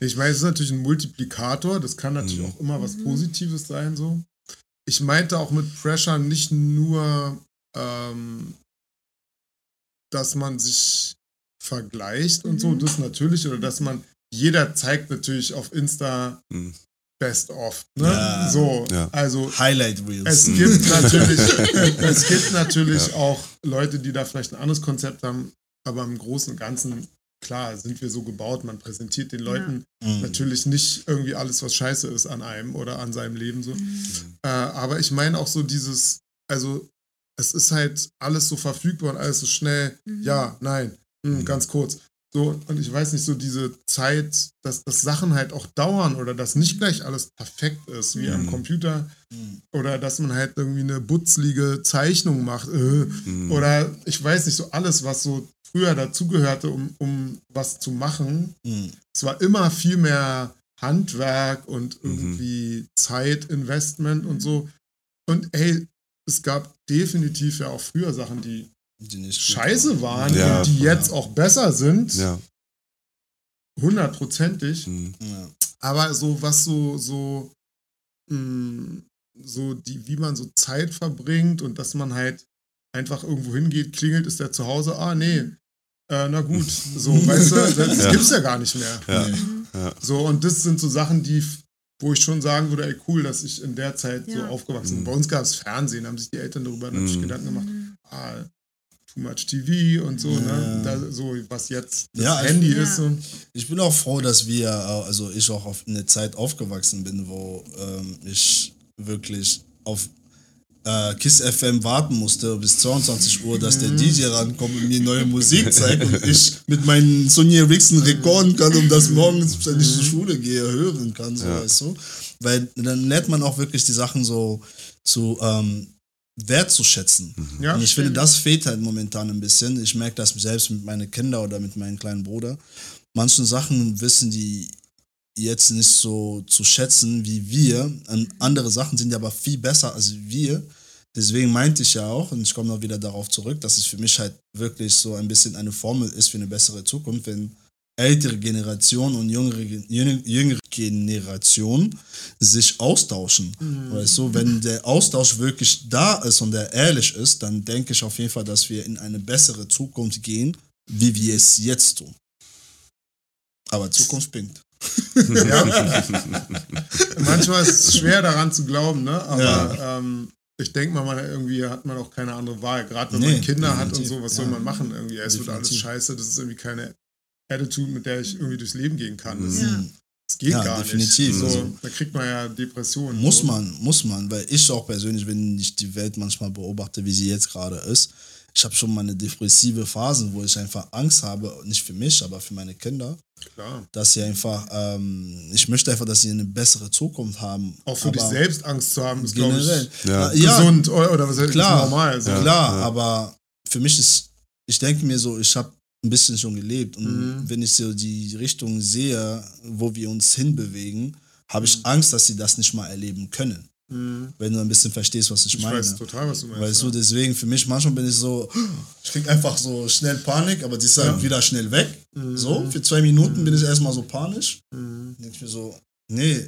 Ich meine, es ist natürlich ein Multiplikator, das kann natürlich auch immer was Positives sein, so. Ich meinte auch mit Pressure nicht nur, ähm, dass man sich vergleicht und so, das natürlich, oder dass man, jeder zeigt natürlich auf Insta Mhm. Best of, ne? Ja. So, Ja. also Highlight Reels. es gibt natürlich, es gibt natürlich auch Leute, die da vielleicht ein anderes Konzept haben, aber im Großen und Ganzen, klar, sind wir so gebaut, man präsentiert den Leuten Mhm. natürlich nicht irgendwie alles, was scheiße ist an einem oder an seinem Leben so. Äh, aber ich meine auch so dieses, also es ist halt alles so verfügbar und alles so schnell, ja, nein, hm, ganz kurz. So, und ich weiß nicht, so diese Zeit, dass, dass Sachen halt auch dauern oder dass nicht gleich alles perfekt ist, wie am Computer. Oder dass man halt irgendwie eine butzlige Zeichnung macht. Äh, Oder ich weiß nicht, so alles, was so früher dazugehörte, um, um was zu machen. Mhm. Es war immer viel mehr Handwerk und irgendwie Zeitinvestment und so. Und ey, es gab definitiv ja auch früher Sachen, die scheiße waren Ja. und die jetzt auch besser sind. ja. Hundertprozentig. Mhm. Ja. Aber so, was so, so, mh, so die, wie man so Zeit verbringt und dass man halt einfach irgendwo hingeht, klingelt, ist der zu Hause, ah, nee, äh, na gut, so, weißt du, das, Ja. gibt's ja gar nicht mehr. Ja. Nee. Ja. So, und das sind so Sachen, die, wo ich schon sagen würde, ey, cool, dass ich in der Zeit so Ja. aufgewachsen bin. Mhm. Bei uns gab es Fernsehen, haben sich die Eltern darüber natürlich Mhm. Gedanken gemacht, ah, too much TV und so, Ja. ne? Da, so, was jetzt das Ja, ich- Handy Ja. ist. So. Ich bin auch froh, dass wir, äh, also ich auch auf eine Zeit aufgewachsen bin, wo ähm, ich wirklich auf äh, KISS FM warten musste bis 22 Uhr, dass der DJ rankommt und mir neue Musik zeigt und ich mit meinen Sony Ericsson rekorden kann, um das morgens, wenn ich zur Schule gehe, hören kann, so Ja. weißt du. Weil dann lernt man auch wirklich die Sachen so zu ähm, wertzuschätzen. Ja, Und ich finde, das fehlt halt momentan ein bisschen. Ich merke das selbst mit meinen Kindern oder mit meinem kleinen Bruder. Manche Sachen wissen die jetzt nicht so zu schätzen wie wir. Und andere Sachen sind ja aber viel besser als wir. Deswegen meinte ich ja auch, und ich komme noch wieder darauf zurück, dass es für mich halt wirklich so ein bisschen eine Formel ist für eine bessere Zukunft, wenn ältere Generation und jüngere, jüngere, Generation sich austauschen. Weißt du, wenn der Austausch wirklich da ist und der ehrlich ist, dann denke ich auf jeden Fall, dass wir in eine bessere Zukunft gehen, wie wir es jetzt tun. Aber Zukunft bringt. Ja. Manchmal ist es schwer daran zu glauben, ne? Aber Ja. ähm, ich denke mal, man irgendwie hat man auch keine andere Wahl. Gerade wenn Nee, man Kinder hat und so, was soll ja. man machen irgendwie? Es wird alles scheiße, das ist irgendwie keine Attitude, mit der ich irgendwie durchs Leben gehen kann. Das, Ja. das geht Ja, gar definitiv. nicht. So, Also- da kriegt man ja Depressionen. Muss so. man, muss man, weil ich auch persönlich, wenn ich die Welt manchmal beobachte, wie sie jetzt gerade ist, ich habe schon meine depressive Phasen, wo ich einfach Angst habe, nicht für mich, aber für meine Kinder, Klar. dass sie einfach, ähm, ich möchte einfach, dass sie eine bessere Zukunft haben. Auch für dich Aber selbst Angst zu haben, ist, glaube ich, Ja. Ja, gesund oder, oder was heißt klar. ist normal. So. Klar, ja. aber für mich ist, ich denke mir so, ich habe ein bisschen schon gelebt und Mhm. wenn ich so die Richtung sehe, wo wir uns hinbewegen, habe Mhm. ich Angst, dass sie das nicht mal erleben können. Mhm. Wenn du ein bisschen verstehst, was ich, Ich meine. weiß total, was du meinst. Weißt ja. du, deswegen für mich manchmal bin ich so, ich krieg einfach so schnell Panik, aber die ist dann wieder schnell weg. Mhm. So, für zwei Minuten bin ich erstmal so panisch. Mhm. Denke ich mir so, nee,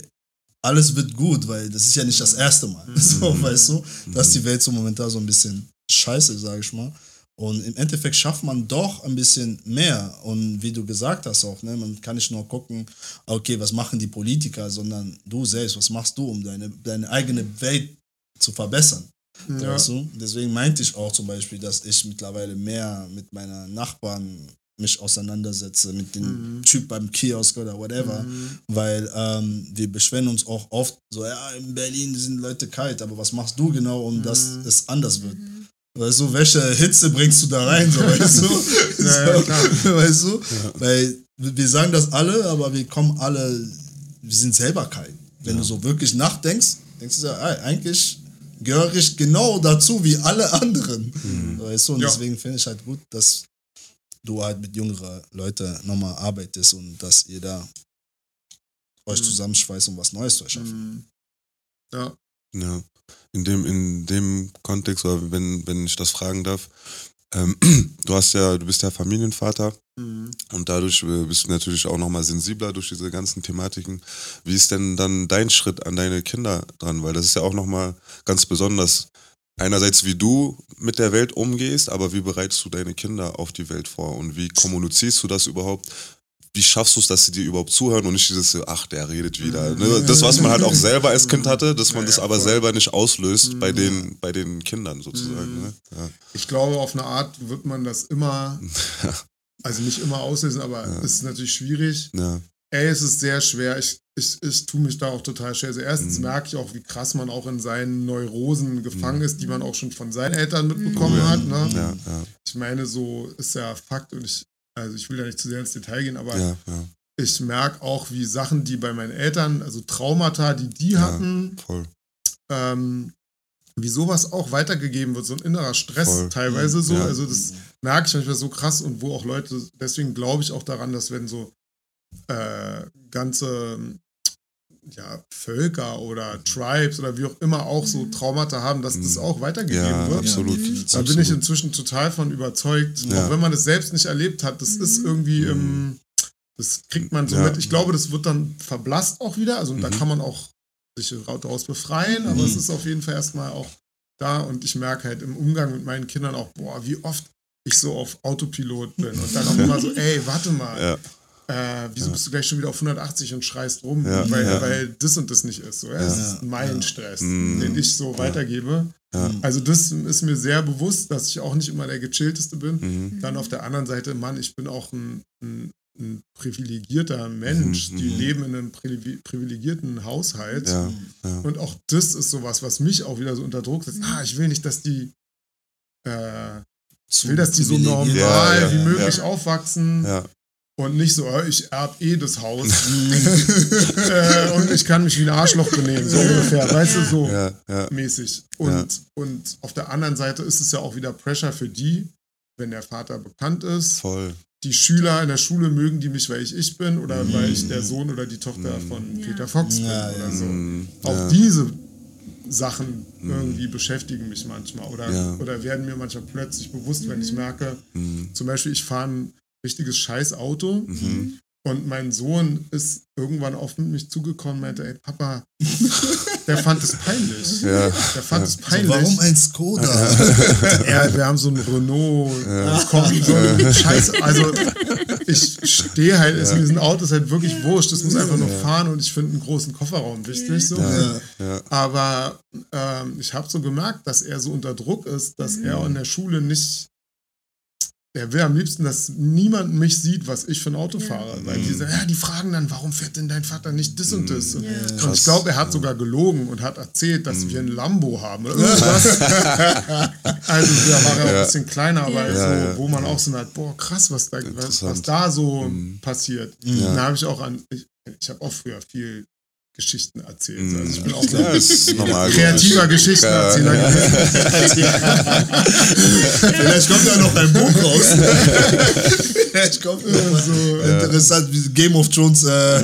alles wird gut, weil das ist ja nicht das erste Mal. So, weißt du, dass die Welt so momentan so ein bisschen scheiße, sage ich mal. Und im Endeffekt schafft man doch ein bisschen mehr. Und wie du gesagt hast auch, ne, man kann nicht nur gucken, okay, was machen die Politiker, sondern du selbst, was machst du, um deine, deine eigene Welt zu verbessern. Ja. Weißt du? Deswegen meinte ich auch zum Beispiel, dass ich mittlerweile mehr mit meinen Nachbarn mich auseinandersetze, mit dem Mhm. Typ beim Kiosk oder whatever, Mhm. weil ähm, wir beschweren uns auch oft so, ja, in Berlin sind Leute kalt, aber was machst du genau, um dass Mhm. es anders wird? Weißt du, welche Hitze bringst du da rein, so, weißt du? Ja, ja, so, weißt du? Weil wir sagen das alle, aber wir kommen alle, wir sind selber kalt. Wenn du so wirklich nachdenkst, denkst du ja, eigentlich gehöre ich genau dazu wie alle anderen. Weißt du, und Ja. deswegen finde ich halt gut, dass du halt mit jüngeren Leuten nochmal arbeitest und dass ihr da euch Mhm. zusammenschweißt, um was Neues zu erschaffen. Mhm. Ja. Ja, in dem, in dem Kontext, oder wenn, wenn ich das fragen darf, ähm, du hast ja, du bist ja Familienvater Mhm. und dadurch äh, bist du natürlich auch nochmal sensibler durch diese ganzen Thematiken. Wie ist denn dann dein Schritt an deine Kinder dran? Weil das ist ja auch nochmal ganz besonders. Einerseits, wie du mit der Welt umgehst, aber wie bereitest du deine Kinder auf die Welt vor und wie kommunizierst du das überhaupt? Wie schaffst du es, dass sie dir überhaupt zuhören und nicht dieses, ach, der redet wieder. Ne? Das, was man halt auch selber als Kind hatte, dass man Ja, das ja, aber voll. selber nicht auslöst bei, den, bei den Kindern sozusagen. Ne? Ja. Ich glaube, auf eine Art wird man das immer, also nicht immer auslösen, aber es ist natürlich schwierig. Ja. Ey, es ist sehr schwer. Ich, ich, ich tue mich da auch total schwer. Also erstens Mhm. merke ich auch, wie krass man auch in seinen Neurosen gefangen ist, die man auch schon von seinen Eltern mitbekommen ja. hat. Ne? Ja, ja, Ich meine, so ist ja Fakt und ich, also ich will da nicht zu sehr ins Detail gehen, aber ja, ja, ich merke auch, wie Sachen, die bei meinen Eltern, also Traumata, die die hatten, ähm, wie sowas auch weitergegeben wird, so ein innerer Stress Voll. teilweise so. Also das merke ich manchmal so krass und wo auch Leute, deswegen glaube ich auch daran, dass wenn so äh, ganze ja, Völker oder Tribes oder wie auch immer auch so Traumata haben, dass das auch weitergegeben Mhm. Ja, wird. absolut. Da bin ich inzwischen total von überzeugt. Ja. Auch wenn man es selbst nicht erlebt hat, das ist irgendwie im, das kriegt man so Ja. mit. Ich glaube, das wird dann verblasst auch wieder. Also da kann man auch sich daraus befreien, aber es ist auf jeden Fall erstmal auch da und ich merke halt im Umgang mit meinen Kindern auch, boah, wie oft ich so auf Autopilot bin und dann auch immer so, ey, warte mal, Ja, äh, wieso bist du gleich schon wieder auf 180 und schreist rum, Ja, weil, ja. weil das und das nicht ist. So, ja? Das Ja, ist mein Stress, Mhm. den ich so weitergebe. Ja. Also das ist mir sehr bewusst, dass ich auch nicht immer der gechillteste bin. Mhm. Dann auf der anderen Seite, Mann, ich bin auch ein, ein, ein privilegierter Mensch. Mhm, Die mhm. leben in einem privi- privilegierten Haushalt. ja, ja. Und auch das ist sowas, was mich auch wieder so unter Druck setzt. Ah, ich will nicht, dass die, äh, ich will, dass die so normal Ja, ja, wie möglich ja. aufwachsen ja. Und nicht so, äh, ich erb eh das Haus äh, und ich kann mich wie ein Arschloch benehmen, so ungefähr, weißt du, so ja, ja. mäßig. Und, und auf der anderen Seite ist es ja auch wieder Pressure für die, wenn der Vater bekannt ist. Voll. Die Schüler in der Schule mögen die mich, weil ich ich bin oder Mhm. weil ich der Sohn oder die Tochter von Ja. Peter Fox bin Ja, oder ja. so. Mhm. Auch ja. diese Sachen irgendwie beschäftigen mich manchmal oder, Ja. oder werden mir manchmal plötzlich bewusst, wenn ich merke, Mhm. zum Beispiel, ich fahre ein richtiges Scheißauto Mhm. und mein Sohn ist irgendwann auf mich zugekommen und meinte, ey Papa, der fand es peinlich. Ja. Der fand es So, peinlich. warum ein Skoda? Ja, wir haben so einen Renault, äh, Kombi, so einen Scheiß. Also ich stehe halt, ist mir ein Auto ist halt wirklich wurscht. Das muss einfach nur fahren und ich finde einen großen Kofferraum wichtig. So. Ja, ja. Aber ähm, ich habe so gemerkt, dass er so unter Druck ist, dass er in der Schule nicht der will am liebsten, dass niemand mich sieht, was ich für ein Auto fahre. Weil Mhm. die sagen, ja, die fragen dann, warum fährt denn dein Vater nicht das und das? Und, Ja. und ich glaube, er hat sogar gelogen und hat erzählt, dass wir ein Mhm. Lambo haben oder irgendwas. also da war er auch ein Ja. bisschen kleiner, aber Ja. so, Ja, ja. wo man auch so hat, boah, krass, was da, was, was da so Mhm. passiert. Ja. Da habe ich auch an, ich, ich habe auch früher viel Geschichten erzählt. Also ich bin auch so. Ja, normal. kreativer Geschichtenerzähler gewesen. Vielleicht kommt ja noch ein Buch raus. Vielleicht kommt ja so interessant wie Game of Thrones. Äh,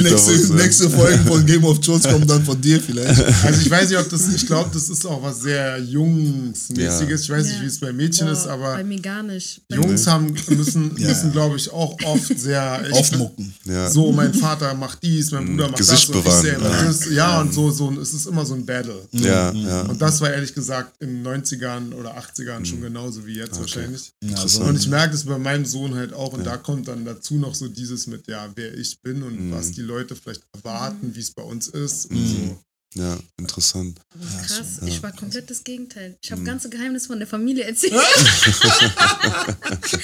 nächste, ja. nächste Folge von Game of Thrones kommt dann von dir vielleicht. Also ich weiß nicht, ob das, ich glaube, das ist auch was sehr Jungsmäßiges. Ich weiß nicht, Ja. wie es bei Mädchen Boah, ist, aber Bei mir gar nicht. Bei Jungs haben, müssen, Ja. müssen glaube ich, auch oft sehr Aufmucken. Ja. So, mein Vater macht dies, mein Bruder macht Gesicht das bewahren, selber ja. das. Ja, und so, so, es ist immer so ein Battle. Ja, ja. Und das war ehrlich gesagt in den 90ern oder 80ern schon genauso wie jetzt wahrscheinlich. Ja, so. Und ich merke das bei meinem Sohn halt auch. Und da kommt dann dazu noch so dieses mit, ja, wer ich bin und was die Leute vielleicht erwarten, wie es bei uns ist. Und so. Ja, interessant. Krass, ich war komplett das Gegenteil. Ich habe ganze Geheimnisse von der Familie erzählt.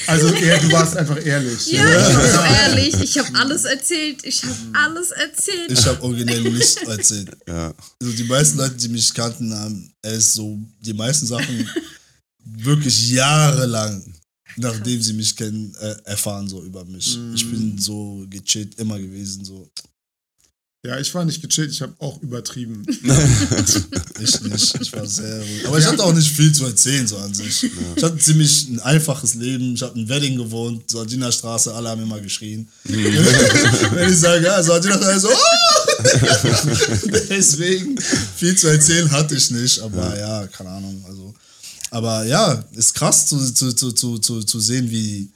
Also eher, du warst einfach ehrlich. ja, ich war so ehrlich. Ich habe alles erzählt. Ich habe alles erzählt. Ich habe originell nichts erzählt. Ja. Also die meisten Leute, die mich kannten, haben es so die meisten Sachen wirklich jahrelang, nachdem sie mich kennen, äh, erfahren so über mich. Ich bin so gechillt immer gewesen, so Ja, ich war nicht gechillt, ich habe auch übertrieben. ich nicht. Ich war sehr ruhig. Aber ich hatte auch nicht viel zu erzählen so an sich. Ich hatte ziemlich ein einfaches Leben. Ich habe in Wedding gewohnt, Sardiner Straße, alle haben immer geschrien. Wenn ich sage, ja, Sardiner Straße, so, oh! Deswegen viel zu erzählen hatte ich nicht, aber ja, keine Ahnung. Also, aber ja, ist krass zu, zu, zu, zu, zu, zu sehen, wie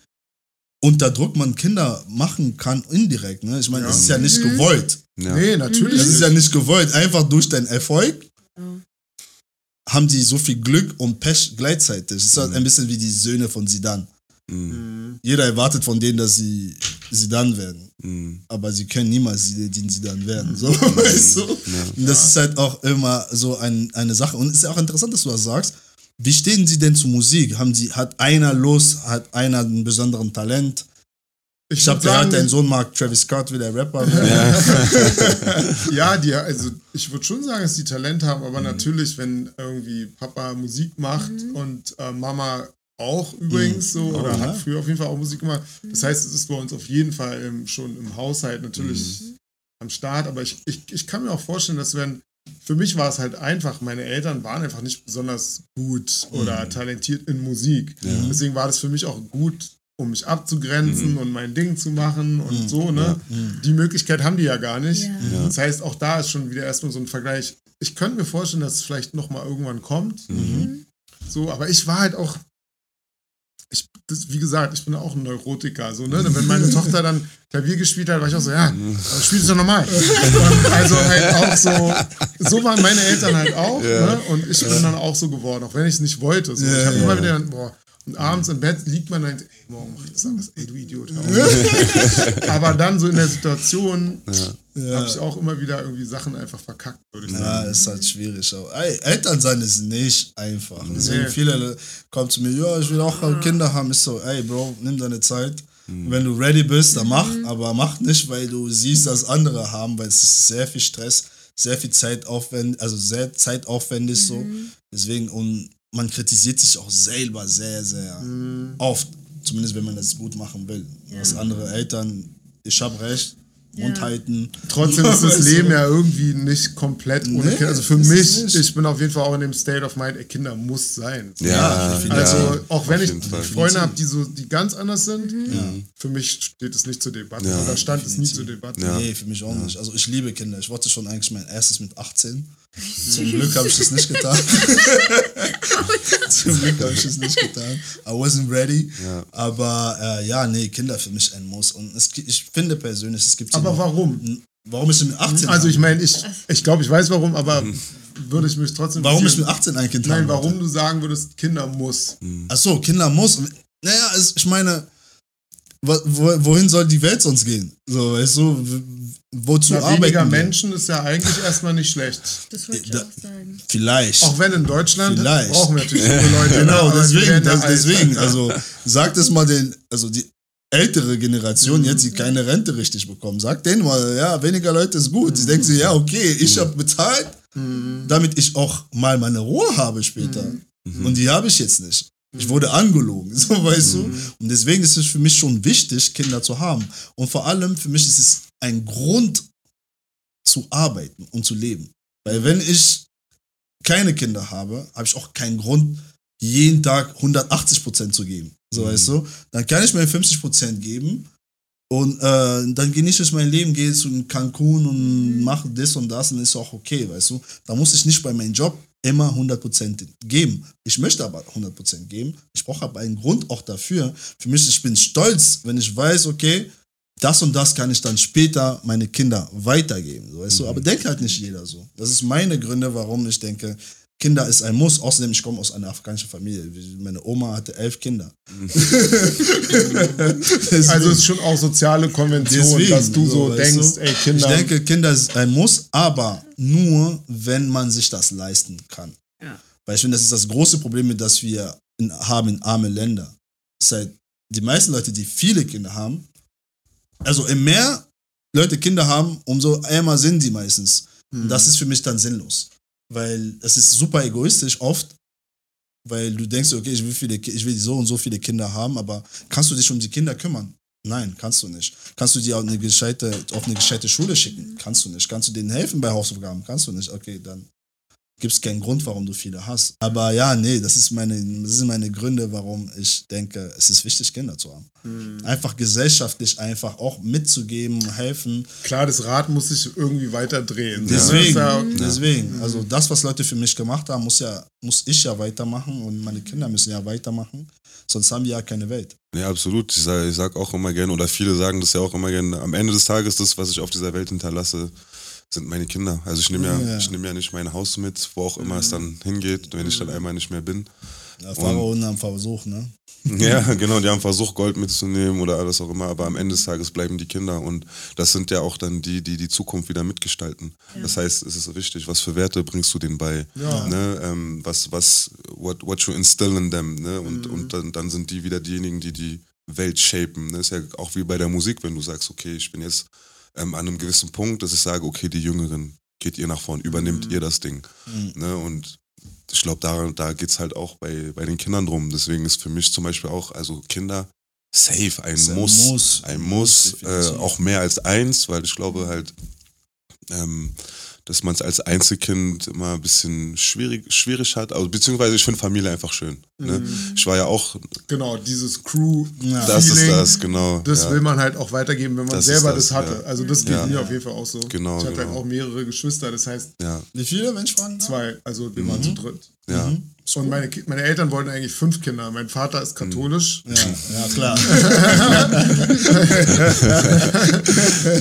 unter Druck man Kinder machen kann indirekt. Ne? Ich meine, Ja. es ist ja nicht gewollt. Ja. Nee, natürlich. Das ist ja nicht gewollt. Einfach durch deinen Erfolg Ja. haben die so viel Glück und Pech gleichzeitig. Es ist halt ein bisschen wie die Söhne von Sidan. Mhm. Jeder erwartet von denen, dass sie Sidan werden. Mhm. Aber sie können niemals die, die Sidan werden. So, weißt du? Und das ist halt auch immer so ein, eine Sache. Und es ist ja auch interessant, dass du das sagst. Wie stehen sie denn zu Musik? Haben sie, hat einer Lust, hat einer einen besonderen Talent? Ich habe würd sagen, gehört, dein Sohn mag Travis Scott, wie der Rapper. werden. Ja, die, also ich würde schon sagen, dass die Talent haben, aber natürlich, wenn irgendwie Papa Musik macht und äh, Mama auch übrigens so oder Oh, hat ja. früher auf jeden Fall auch Musik gemacht. Das heißt, es ist bei uns auf jeden Fall im, schon im Haushalt natürlich am Start, aber ich, ich, ich kann mir auch vorstellen, dass wenn für mich war es halt einfach, meine Eltern waren einfach nicht besonders gut oder talentiert in Musik. Deswegen war das für mich auch gut, um mich abzugrenzen und mein Ding zu machen und so, ne? Die Möglichkeit haben die ja gar nicht. Ja. Das heißt, auch da ist schon wieder erstmal so ein Vergleich. Ich könnte mir vorstellen, dass es vielleicht nochmal irgendwann kommt. So, aber ich war halt auch. Ich, das, wie gesagt, ich bin auch ein Neurotiker. So, ne? Wenn meine Tochter dann Klavier gespielt hat, war ich auch so, ja, aber spiel es doch normal. Also halt auch so, so waren meine Eltern halt auch. Ne? Und ich bin dann auch so geworden, auch wenn ich es nicht wollte. So. ich habe immer wieder, dann, boah, und abends im Bett liegt man dann, ey, morgen mach ich das anders, ey, du Idiot. Aber dann so in der Situation habe ich auch immer wieder irgendwie Sachen einfach verkackt, würde ich sagen. Ja, ist halt schwierig. auch. Ey, Eltern sein ist nicht einfach. Deswegen Nee. viele kommen zu mir, ja, ich will auch Kinder haben. Ich so, ey, Bro, nimm deine Zeit. Wenn du ready bist, dann mach, aber mach nicht, weil du siehst, dass andere haben, weil es ist sehr viel Stress, sehr viel Zeitaufwendig, also sehr zeitaufwendig so. Deswegen, und man kritisiert sich auch selber sehr, sehr oft. Zumindest, wenn man das gut machen will. Was andere Eltern, ich hab recht, Mund Ja. halten. Trotzdem ist das? Leben ja irgendwie nicht komplett ohne Nee, Kinder. Also für mich, ich bin auf jeden Fall auch in dem State of Mind, Kinder muss sein. Ja, finde Also ja, auch wenn ich Fall. Freunde habe, die so, die ganz anders sind, für mich steht es nicht zur Debatte. Ja, Oder stand es nie zur Debatte. Ja. Nee, für mich auch nicht. Also ich liebe Kinder. Ich wollte schon eigentlich mein erstes mit 18. Zum Glück habe ich das nicht getan. Zum Glück habe ich das nicht getan. I wasn't ready. Ja. Aber äh, ja, nee, Kinder für mich ein Muss. Und es, ich finde persönlich, es gibt Aber warum? Warum ich mit 18 Also ich meine, ich, ich glaube, ich weiß warum, aber würde ich mich trotzdem Warum ich interessieren. mit 18 ein Kind Nein, haben warum du sagen würdest, Kinder muss. Ach so, Kinder muss. Naja, es, ich meine, wohin soll die Welt sonst gehen? So, weißt du, wozu Na, arbeiten weniger wir? Menschen ist ja eigentlich erstmal nicht schlecht. Das wollte ich Da- auch sagen. Vielleicht. Auch wenn in Deutschland Vielleicht. brauchen wir natürlich viele Leute. Genau, deswegen, das, deswegen, also sagt es mal den, also die ältere Generation Mhm. jetzt, die keine Rente richtig bekommen, sagt denen mal, ja, weniger Leute ist gut. Die denken sich, ja, okay, ich habe bezahlt, Mhm. damit ich auch mal meine Ruhe habe später. Und die habe ich jetzt nicht. Ich wurde angelogen, so weißt du. Und deswegen ist es für mich schon wichtig, Kinder zu haben. Und vor allem für mich ist es ein Grund zu arbeiten und zu leben. Weil wenn ich keine Kinder habe, habe ich auch keinen Grund, jeden Tag 180 Prozent zu geben. So weißt du. Dann kann ich mir 50 Prozent geben und äh, dann genieße ich mein Leben, gehe zu Cancun und mache das und das und ist auch okay, weißt du. Da muss ich nicht bei meinem Job immer 100% geben. Ich möchte aber 100% geben. Ich brauche aber einen Grund auch dafür. Für mich, ich bin stolz, wenn ich weiß, okay, das und das kann ich dann später meine Kinder weitergeben. So, weißt du? Aber denkt halt nicht jeder so. Das ist meine Gründe, warum ich denke, Kinder ist ein Muss. Außerdem, ich komme aus einer afghanischen Familie. Meine Oma hatte elf Kinder. Also es ist schon auch soziale Konvention, Deswegen, dass du so, weißt denkst, du? ey Kinder. Ich denke, Kinder ist ein Muss, aber nur, wenn man sich das leisten kann. Ja. Weil ich finde, das ist das große Problem, das wir in, haben in arme Länder. Seit die meisten Leute, die viele Kinder haben, also je mehr Leute Kinder haben, umso ärmer sind die meistens. Und das ist für mich dann sinnlos. Weil es ist super egoistisch oft, weil du denkst, okay, ich will, viele, ich will so und so viele Kinder haben, aber kannst du dich um die Kinder kümmern? Nein, kannst du nicht. Kannst du die auf eine gescheite, auf eine gescheite Schule schicken? Kannst du nicht. Kannst du denen helfen bei Hausaufgaben? Kannst du nicht. Okay, dann gibt es keinen Grund, warum du viele hast. Aber ja, nee, das, ist meine, das sind meine Gründe, warum ich denke, es ist wichtig, Kinder zu haben. Einfach gesellschaftlich einfach auch mitzugeben, helfen. Klar, das Rad muss sich irgendwie weiter drehen. Deswegen, ja- deswegen. Also das, was Leute für mich gemacht haben, muss ja, muss ich ja weitermachen und meine Kinder müssen ja weitermachen. Sonst haben wir ja keine Welt. Ja, absolut. Ich sage ich sag auch immer gerne, oder viele sagen das ja auch immer gerne, am Ende des Tages, das, was ich auf dieser Welt hinterlasse, sind meine Kinder. Also ich nehme ja, Ja. ich nehme ja nicht mein Haus mit, wo auch immer es dann hingeht, wenn ich dann einmal nicht mehr bin. Ja, Pharaonen haben Versuch, ne? Ja, genau, die haben versucht, Gold mitzunehmen oder alles auch immer, aber am Ende des Tages bleiben die Kinder und das sind ja auch dann die, die die Zukunft wieder mitgestalten. Das heißt, es ist wichtig, was für Werte bringst du denen bei? Ja. Ne? Ähm, was, was, what, what you instill in them, ne? Und, und dann, dann sind die wieder diejenigen, die die Welt shapen. Ne? Ist ja auch wie bei der Musik, wenn du sagst, okay, ich bin jetzt ähm, an einem gewissen Punkt, dass ich sage, okay, die Jüngeren, geht ihr nach vorn, übernimmt ihr das Ding. Ne? Und ich glaube, da, da geht es halt auch bei, bei den Kindern drum. Deswegen ist für mich zum Beispiel auch, also Kinder, safe, ein Ist ein Muss. Muss. Ein Muss, äh, auch mehr als eins, weil ich glaube halt, ähm, dass man es als Einzelkind immer ein bisschen schwierig, schwierig hat. Also, beziehungsweise ich finde Familie einfach schön. Ne? Ich war ja auch, Genau, dieses Crew. Ja. das ist das, genau. Das ja. will man halt auch weitergeben, wenn man Das selber das, das, hatte. ja. Also das geht Ja. mir auf jeden Fall auch so. Genau, ich hatte genau. halt auch mehrere Geschwister, das heißt ja, Wie viele, wenn ich fragen darf? zwei. Also wir waren zu dritt. Ja. Und meine, meine Eltern wollten eigentlich fünf Kinder. Mein Vater ist katholisch. Ja, ja, klar.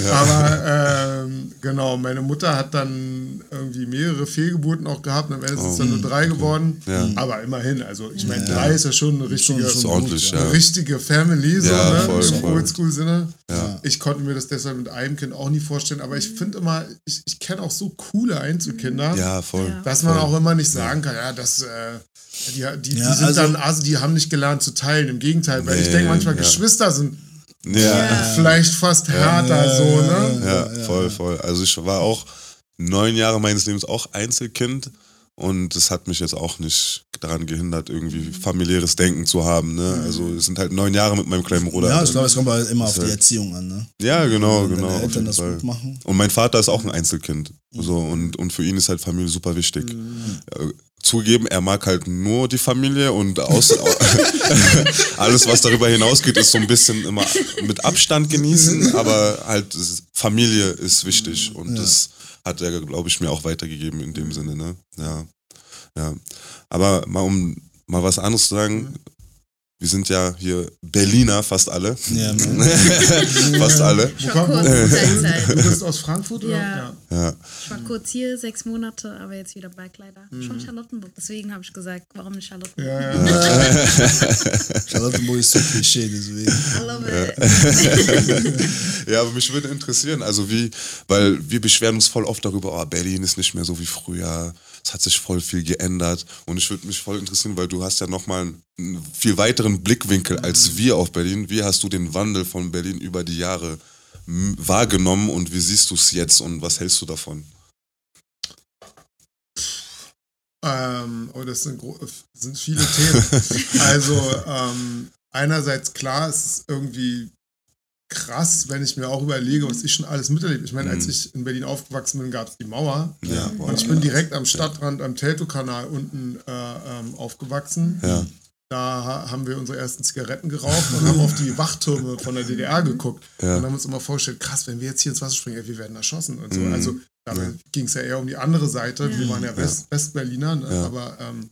Aber ähm, genau, meine Mutter hat dann irgendwie mehrere Fehlgeburten auch gehabt. Und am Ende sind es dann nur drei geworden. Oh. Ja. Aber immerhin, also ich meine, drei ist ja schon eine richtige, Schon- schon ordentlich, gut, ja. eine richtige Family, so, Ja, ne? voll, im. Oldschool-Sinne. Ja. Ich konnte mir das deshalb mit einem Kind auch nie vorstellen. Aber ich finde immer, ich, ich kenne auch so coole Einzelkinder. Ja, voll. Ja. Dass man voll. auch immer nicht sagen kann, ja, das, äh, die, die, die Ja, sind also- dann, also die haben nicht gelernt zu teilen. Im Gegenteil, weil ich Nee, denke manchmal, ja. Geschwister sind Ja, vielleicht fast härter, so, ne? ja, voll, voll. Also ich war auch neun Jahre meines Lebens auch Einzelkind und das hat mich jetzt auch nicht daran gehindert, irgendwie familiäres Denken zu haben. Ne? Also es sind halt neun Jahre mit meinem kleinen Bruder. Ja, ich glaube, es kommt halt immer auf die halt- Erziehung an, ne? Ja, genau, Wenn genau. deine Auf Eltern das Fall. gut machen. Und mein Vater ist auch ein Einzelkind. So, und, und für ihn ist halt Familie super wichtig. Äh, Zugegeben, er mag halt nur die Familie und aus, alles, was darüber hinausgeht, ist so ein bisschen immer mit Abstand genießen, aber halt Familie ist wichtig und das hat er, glaube ich, mir auch weitergegeben in dem Sinne. Ne? Ja, ja. Aber mal um mal was anderes zu sagen, wir sind ja hier Berliner, fast alle. Ja, man. fast alle. Wo komm, Kurz, du bist aus Frankfurt, oder? Ja. Ja. Ich war kurz hier, sechs Monate, aber jetzt wieder bald leider. Schon Charlottenburg. Deswegen habe ich gesagt, warum nicht Charlottenburg? Ja, ja. Charlottenburg ist so Klischee, deswegen. I love it. Ja, aber mich würde interessieren, also wie, weil wir beschweren uns voll oft darüber, oh, Berlin ist nicht mehr so wie früher, es hat sich voll viel geändert und ich würde mich voll interessieren, weil du hast ja nochmal einen viel weiteren Blickwinkel als wir auf Berlin. Wie hast du den Wandel von Berlin über die Jahre wahrgenommen und wie siehst du es jetzt und was hältst du davon? Ähm, oh, das sind, sind viele Themen. also, ähm, einerseits klar, es ist irgendwie krass, wenn ich mir auch überlege, was ich schon alles miterlebt. Ich meine, als Mhm. ich in Berlin aufgewachsen bin, gab es die Mauer. Ja, Und ich bin direkt am Stadtrand, am Teltow-Kanal unten äh, ähm, aufgewachsen. Ja. Da ha- haben wir unsere ersten Zigaretten geraucht und haben auf die Wachtürme von der DDR geguckt. Ja. Und haben uns immer vorgestellt, krass, wenn wir jetzt hier ins Wasser springen, ey, wir werden erschossen und so. Mhm. Also da Ja. ging es ja eher um die andere Seite. Wir Ja. waren ja West, Westberliner, ne? Ja. aber ähm,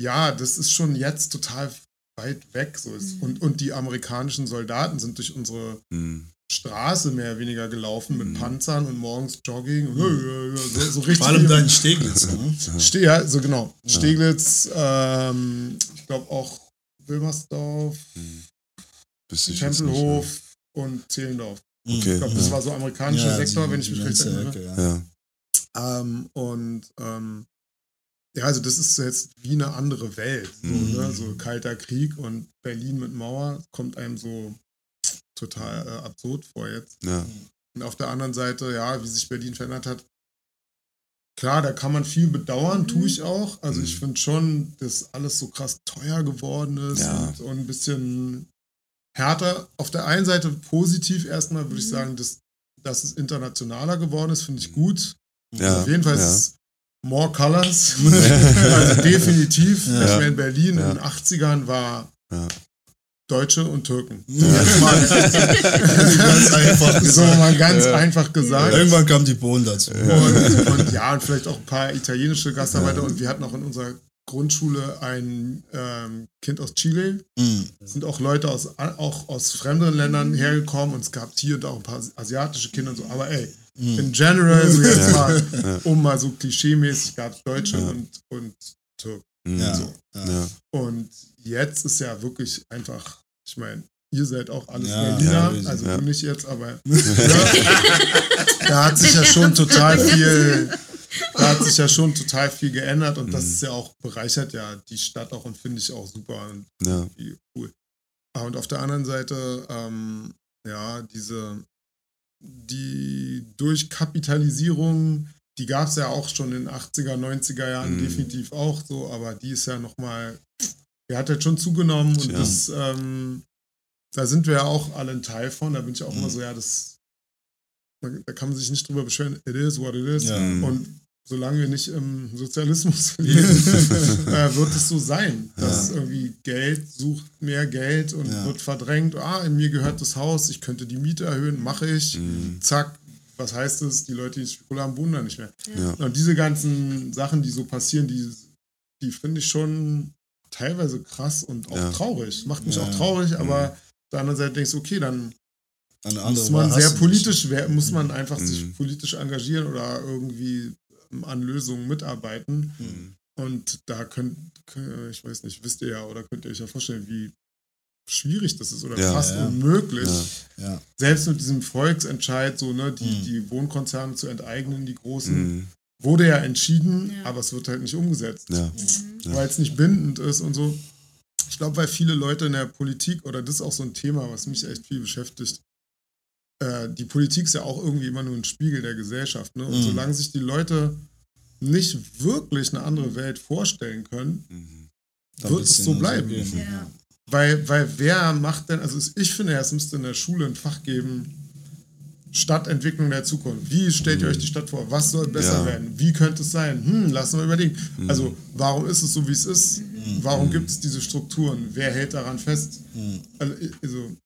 ja, das ist schon jetzt total weit weg. So ist. und, und die amerikanischen Soldaten sind durch unsere Hm. Straße mehr oder weniger gelaufen mit Mhm. Panzern und morgens Jogging. Und, so, so richtig. Vor allem dein Steglitz, ne? Ste ja, so genau. Steglitz, ähm, ich glaube auch Wilmersdorf, ich jetzt nicht, Tempelhof und Zehlendorf. Okay. Ich glaube, das war so amerikanischer Ja, Sektor, die- wenn ich mich recht ganze erinnere. Ja. ja. Ja. Ähm, und ähm, ja, also das ist jetzt wie eine andere Welt. So, Mhm. ne? so kalter Krieg und Berlin mit Mauer kommt einem so total äh, absurd vor jetzt. Ja. Und auf der anderen Seite, ja, wie sich Berlin verändert hat. Klar, da kann man viel bedauern, tue ich auch. Also ich Mhm. finde schon, dass alles so krass teuer geworden ist Ja. und, und ein bisschen härter. Auf der einen Seite positiv erstmal würde ich sagen, dass, dass es internationaler geworden ist, finde ich gut. Ja. Auf jeden Fall ja. ist es more colors. also definitiv. Ja. Ich meine, in Berlin Ja. in den 80ern war Ja. Deutsche und Türken. Ja. Jetzt mal Ganz einfach so gesagt. mal ganz Ja. einfach gesagt. Irgendwann kamen die Polen dazu. Und, und ja, und vielleicht auch ein paar italienische Gastarbeiter. Und wir hatten auch in unserer Grundschule ein ähm, Kind aus Chile. Mhm. Es sind auch Leute aus, auch aus fremden Ländern hergekommen und es gab hier und auch ein paar asiatische Kinder und so. Aber ey, in general, so jetzt mal, um mal so klischeemäßig, gab es Deutsche Ja. und, und Türken. Hm. Ja. So. Und jetzt ist ja wirklich einfach, ich meine, ihr seid auch alles Ja, Berliner, ja, also ja. nicht jetzt, aber da hat sich ja schon total viel, da hat sich ja schon total viel geändert und das Mhm. ist ja auch, bereichert ja die Stadt auch und finde ich auch super und Ja. cool. Ah, Und auf der anderen Seite, ähm, ja, diese, die Durchkapitalisierung, die gab es ja auch schon in den 80er, 90er Jahren Mhm. definitiv auch so, aber die ist ja nochmal, die hat jetzt schon zugenommen und Ja. das, ähm, da sind wir ja auch alle ein Teil von, da bin ich auch immer so, ja, das, da kann man sich nicht drüber beschweren, it is what it is. Ja. Mhm. Und solange wir nicht im Sozialismus leben, äh, wird es so sein, dass irgendwie Geld sucht mehr Geld und Ja. wird verdrängt. Ah, in mir gehört das Haus, ich könnte die Miete erhöhen, mache ich. Mhm. Zack, was heißt es? Die Leute, die Spekulativen haben, wohnen da nicht mehr. Ja. Und diese ganzen Sachen, die so passieren, die, die finde ich schon teilweise krass und auch Ja. traurig. Macht mich Ja. auch traurig, aber auf der anderen Seite denkst du, okay, dann muss man sehr politisch werden, muss man einfach Mhm. sich politisch engagieren oder irgendwie an Lösungen mitarbeiten. Mhm. Und da könnt, könnt- ich weiß nicht, wisst ihr ja oder könnt ihr euch ja vorstellen, wie schwierig das ist oder Ja. fast Ja. unmöglich. Ja. Selbst mit diesem Volksentscheid, so, ne, die, Mhm. die Wohnkonzerne zu enteignen, die großen, Mhm. wurde ja entschieden, Ja. aber es wird halt nicht umgesetzt Ja. Mhm. Weil es nicht bindend ist und so. Ich glaube, weil viele Leute in der Politik, oder das ist auch so ein Thema, was mich echt viel beschäftigt, äh, die Politik ist ja auch irgendwie immer nur ein Spiegel der Gesellschaft. Ne? Und Mhm. solange sich die Leute nicht wirklich eine andere Welt vorstellen können, Mhm. Wird es so bleiben. gehen. Ja. Weil, weil wer macht denn, also ich finde ja, es müsste in der Schule ein Fach geben, Stadtentwicklung der Zukunft. Wie stellt ihr euch die Stadt vor? Was soll besser Ja. werden? Wie könnte es sein? Hm, lassen wir überlegen. Also, warum ist es so, wie es ist? Warum gibt es diese Strukturen? Wer hält daran fest? Mhm. Also, also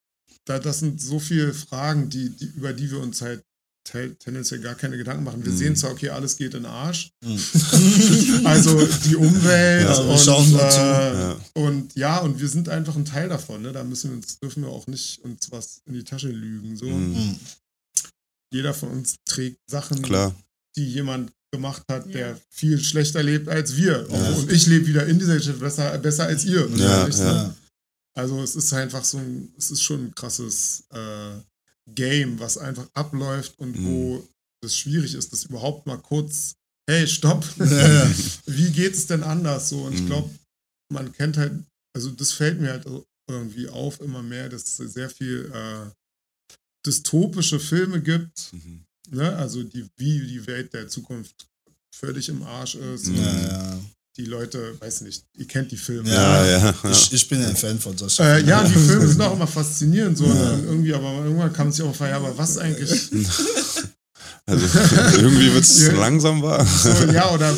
da, das sind so viele Fragen, die, die, über die wir uns halt te- tendenziell gar keine Gedanken machen. Wir Mhm. sehen zwar, okay, alles geht in den Arsch. Mhm. also die Umwelt Ja, wir und, schauen nur zu. äh, Ja. und ja, und wir sind einfach ein Teil davon. Ne? Da müssen wir uns, dürfen wir auch nicht uns was in die Tasche lügen. So. Mhm. Mhm. jeder von uns trägt Sachen, Klar. die jemand gemacht hat, Ja. der viel schlechter lebt als wir. Ja. Und ich lebe wieder in dieser Geschichte besser, besser als ihr. Ja, ne? ja. Also es ist einfach so ein, es ist schon ein krasses äh, Game, was einfach abläuft und Mhm. wo es schwierig ist, das überhaupt mal kurz, hey, stopp, wie geht es denn anders so? Und ich Mhm. glaube, man kennt halt, also das fällt mir halt irgendwie auf immer mehr, dass es sehr viel äh, dystopische Filme gibt, Mhm. ne? also die, wie die Welt der Zukunft völlig im Arsch ist. Ja, ja. Die Leute, weiß nicht, ihr kennt die Filme. Ja, ja. ja. Ich, ich bin ein Fan von solchen Äh, ja, die. Filme sind auch immer faszinierend, so Ja. und irgendwie, aber irgendwann kann man sich auch fragen, ja, aber was eigentlich, Also irgendwie wird es Ja. langsam wahr. so, ja, oder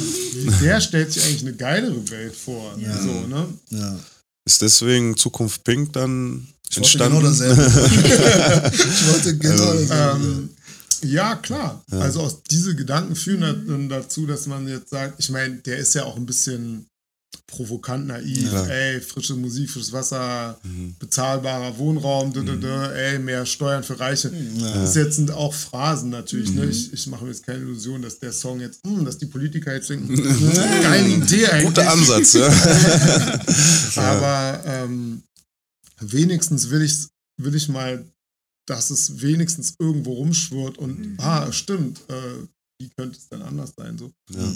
wer stellt sich eigentlich eine geilere Welt vor? Ja. So, ne? Ja. Ist deswegen Zukunft Pink dann Ich wollte entstanden? genau dasselbe. ich wollte genau Also, dasselbe. Ähm, ja, klar. Ja. Also aus diese Gedanken führen dann dazu, dass man jetzt sagt, ich meine, der ist ja auch ein bisschen provokant naiv, Ja. ey, frische Musik, frisches Wasser, Mhm. bezahlbarer Wohnraum, dö, dö, dö, ey, mehr Steuern für Reiche. Ja. Das jetzt sind auch Phrasen natürlich. Mhm. Ne? Ich, ich mache mir jetzt keine Illusion, dass der Song jetzt, hm, dass die Politiker jetzt denken, geile Idee eigentlich. Guter Ansatz, ja. Aber ähm, wenigstens will ich, will ich mal, dass es wenigstens irgendwo rumschwirrt und, Mhm. ah, stimmt, äh, wie könnte es denn anders sein? So. Ja,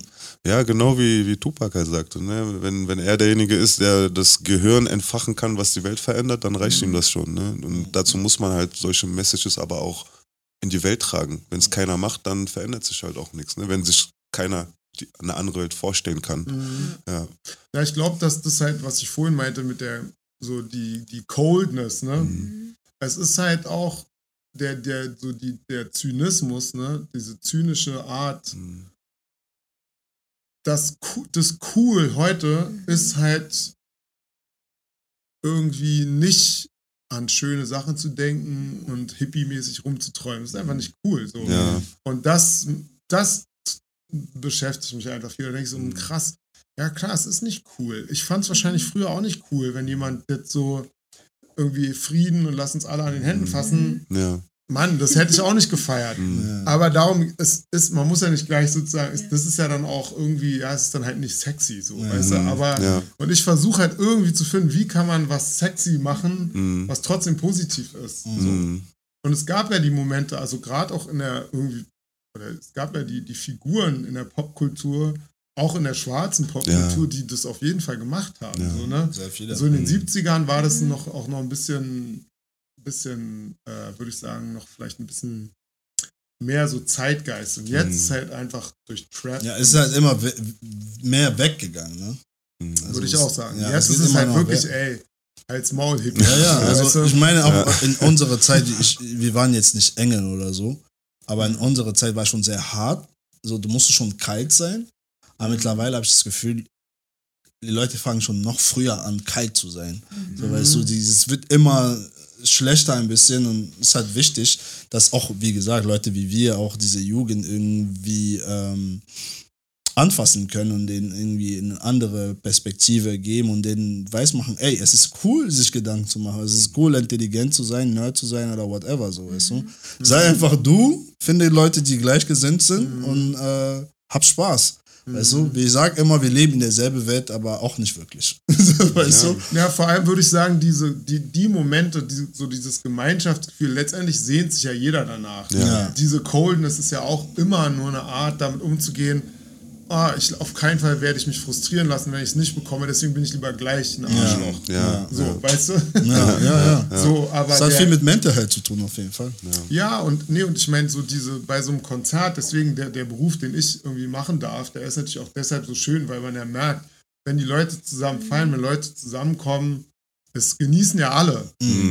ja genau wie, wie Tupac halt sagte. Ne? Wenn, wenn er derjenige ist, der das Gehirn entfachen kann, was die Welt verändert, dann reicht ihm das schon. Ne? Und dazu muss man halt solche Messages aber auch in die Welt tragen. Wenn es keiner macht, dann verändert sich halt auch nichts. Ne? Wenn sich keiner die, eine andere Welt vorstellen kann. Ja. Ja, ich glaube, dass das halt, was ich vorhin meinte mit der, so die, die Coldness, ne? Mhm. Es ist halt auch der, der, so die, der Zynismus, ne? Diese zynische Art, Mhm. das, das Cool heute ist halt irgendwie nicht an schöne Sachen zu denken und hippie-mäßig rumzuträumen. Das ist einfach nicht cool. So. Ja. Und das, das beschäftigt mich einfach viel. Da denke ich so, Mhm. krass, ja klar, es ist nicht cool. Ich fand es wahrscheinlich früher auch nicht cool, wenn jemand jetzt so irgendwie Frieden und lass uns alle an den Händen fassen. Ja. Mann, das hätte ich auch nicht gefeiert. Mhm. Ja. Aber darum, es ist, man muss ja nicht gleich sozusagen, ist, das ist ja dann auch irgendwie, ja, es ist dann halt nicht sexy, so, Ja. weißt du, aber, Ja. und ich versuche halt irgendwie zu finden, wie kann man was sexy machen, Mhm. was trotzdem positiv ist. So. Mhm. Und es gab ja die Momente, also gerade auch in der irgendwie, oder es gab ja die, die Figuren in der Popkultur, auch in der schwarzen Popkultur, Ja. die das auf jeden Fall gemacht haben. Ja. So, ne? So in den Mhm. 70ern war das noch auch noch ein bisschen, bisschen, äh, würde ich sagen, noch vielleicht ein bisschen mehr so Zeitgeist. Und jetzt Mhm. ist halt einfach durch Trap. ja, es ist halt immer we mehr weggegangen, ne? Mhm. Also würde ich es- auch sagen. ja, jetzt es ist es halt wirklich, weg. ey, als Maul Hippie. Ja, ja, also ich meine auch Ja. in unserer Zeit, ich, wir waren jetzt nicht Engel oder so, aber in unserer Zeit war schon sehr hart. So, du musst schon kalt sein. Aber mittlerweile habe ich das Gefühl, die Leute fangen schon noch früher an, kalt zu sein. So, weißt du, dieses wird immer schlechter ein bisschen und es ist halt wichtig, dass auch, wie gesagt, Leute wie wir auch diese Jugend irgendwie ähm, anfassen können und denen irgendwie eine andere Perspektive geben und denen weismachen, ey, es ist cool, sich Gedanken zu machen. Es ist cool, intelligent zu sein, Nerd zu sein oder whatever, so, weißt du. Sei einfach du, finde Leute, die gleichgesinnt sind und äh, hab Spaß. Weißt du, wie ich sag immer, wir leben in derselben Welt, aber auch nicht wirklich. weißt Ja. du? Ja, vor allem würde ich sagen, diese, die, die Momente, die, so dieses Gemeinschaftsgefühl, letztendlich sehnt sich ja jeder danach. Ja. Diese Coldness ist ja auch immer nur eine Art, damit umzugehen. Ah, ich, auf keinen Fall werde ich mich frustrieren lassen, wenn ich es nicht bekomme, deswegen bin ich lieber gleich ein Arschloch. Ja. So, ja. weißt du? Ja, ja, ja. So, aber Das hat der, viel mit Mental Health zu tun, auf jeden Fall. ja, und nee, und ich meine, so diese, bei so einem Konzert, deswegen der, der Beruf, den ich irgendwie machen darf, der ist natürlich auch deshalb so schön, weil man ja merkt, wenn die Leute zusammen feiern, wenn Leute zusammenkommen, es genießen ja alle.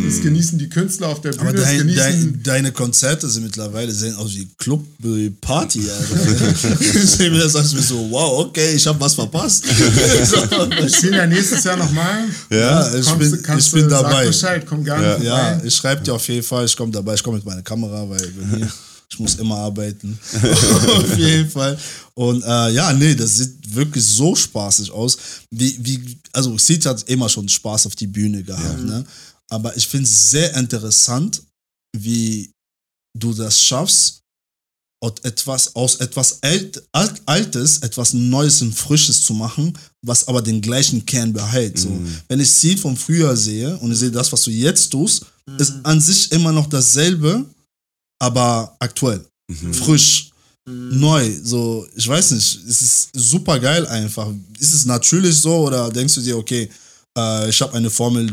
Es genießen die Künstler auf der Bühne, Aber dein, genießen. dein, deine Konzerte sind mittlerweile sehen aus wie Club wie Party. Alter. ich sehe mir das als so, wow, okay, ich habe was verpasst. wir spielen ja nächstes Jahr nochmal. ja, ich Kommst bin, du- kannst ich bin dabei. Bescheid, komm gerne Ja. Ja, ich schreibe dir auf jeden Fall, ich komme dabei, ich komme mit meiner Kamera, weil ich muss immer arbeiten. auf jeden Fall. Und äh, ja, nee, das sieht wirklich so spaßig aus. Wie, wie, also Seed hat immer schon Spaß auf die Bühne gehabt, ne? Aber ich finde es sehr interessant, wie du das schaffst, aus etwas, aus etwas Alt, Alt, Altes etwas Neues und Frisches zu machen, was aber den gleichen Kern behält. So. Wenn ich sie von früher sehe und ich sehe das, was du jetzt tust, ist an sich immer noch dasselbe, aber aktuell, frisch, neu. So, ich weiß nicht, es ist super geil einfach. Ist es natürlich so oder denkst du dir, okay, äh, ich habe eine Formel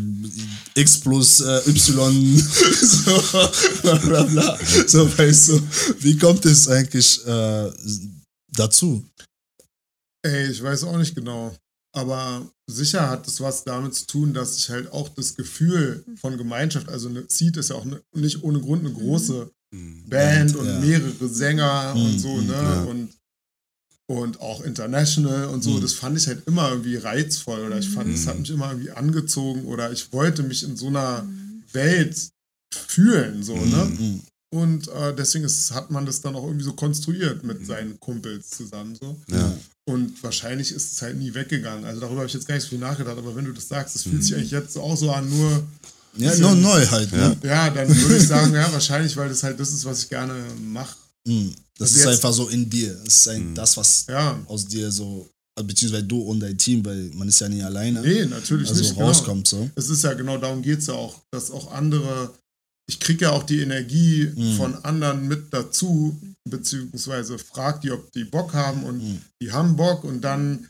X plus äh, Y, so, bla bla bla. So, weißt du, wie kommt es eigentlich äh, dazu? Ey, ich weiß auch nicht genau. Aber sicher hat es was damit zu tun, dass ich halt auch das Gefühl von Gemeinschaft, also eine Seed ist ja auch eine, nicht ohne Grund eine große Band und ja. mehrere Sänger und Mhm, so, ne? ja. Und, und auch international und so, das fand ich halt immer irgendwie reizvoll oder ich fand, es hat mich immer irgendwie angezogen oder ich wollte mich in so einer Welt fühlen, so, ne? Mhm. Und äh, deswegen ist, hat man das dann auch irgendwie so konstruiert mit seinen Kumpels zusammen, so. Ja. Und wahrscheinlich ist es halt nie weggegangen. Also darüber habe ich jetzt gar nicht so viel nachgedacht, aber wenn du das sagst, das fühlt sich eigentlich jetzt auch so an, nur, Ja, noch neu halt. Ne? ja, dann würde ich sagen, ja, wahrscheinlich, weil das halt das ist, was ich gerne mache. Mhm. Das Also ist jetzt- einfach so in dir. Das ist ein, das, was Ja, aus dir so, beziehungsweise du und dein Team, weil man ist ja nie alleine, nee, natürlich also nicht. Genau. rauskommt so. Es ist ja genau darum geht es ja auch, dass auch andere, ich kriege ja auch die Energie Mhm. von anderen mit dazu, beziehungsweise frag die, ob die Bock haben und Mhm. die haben Bock und dann,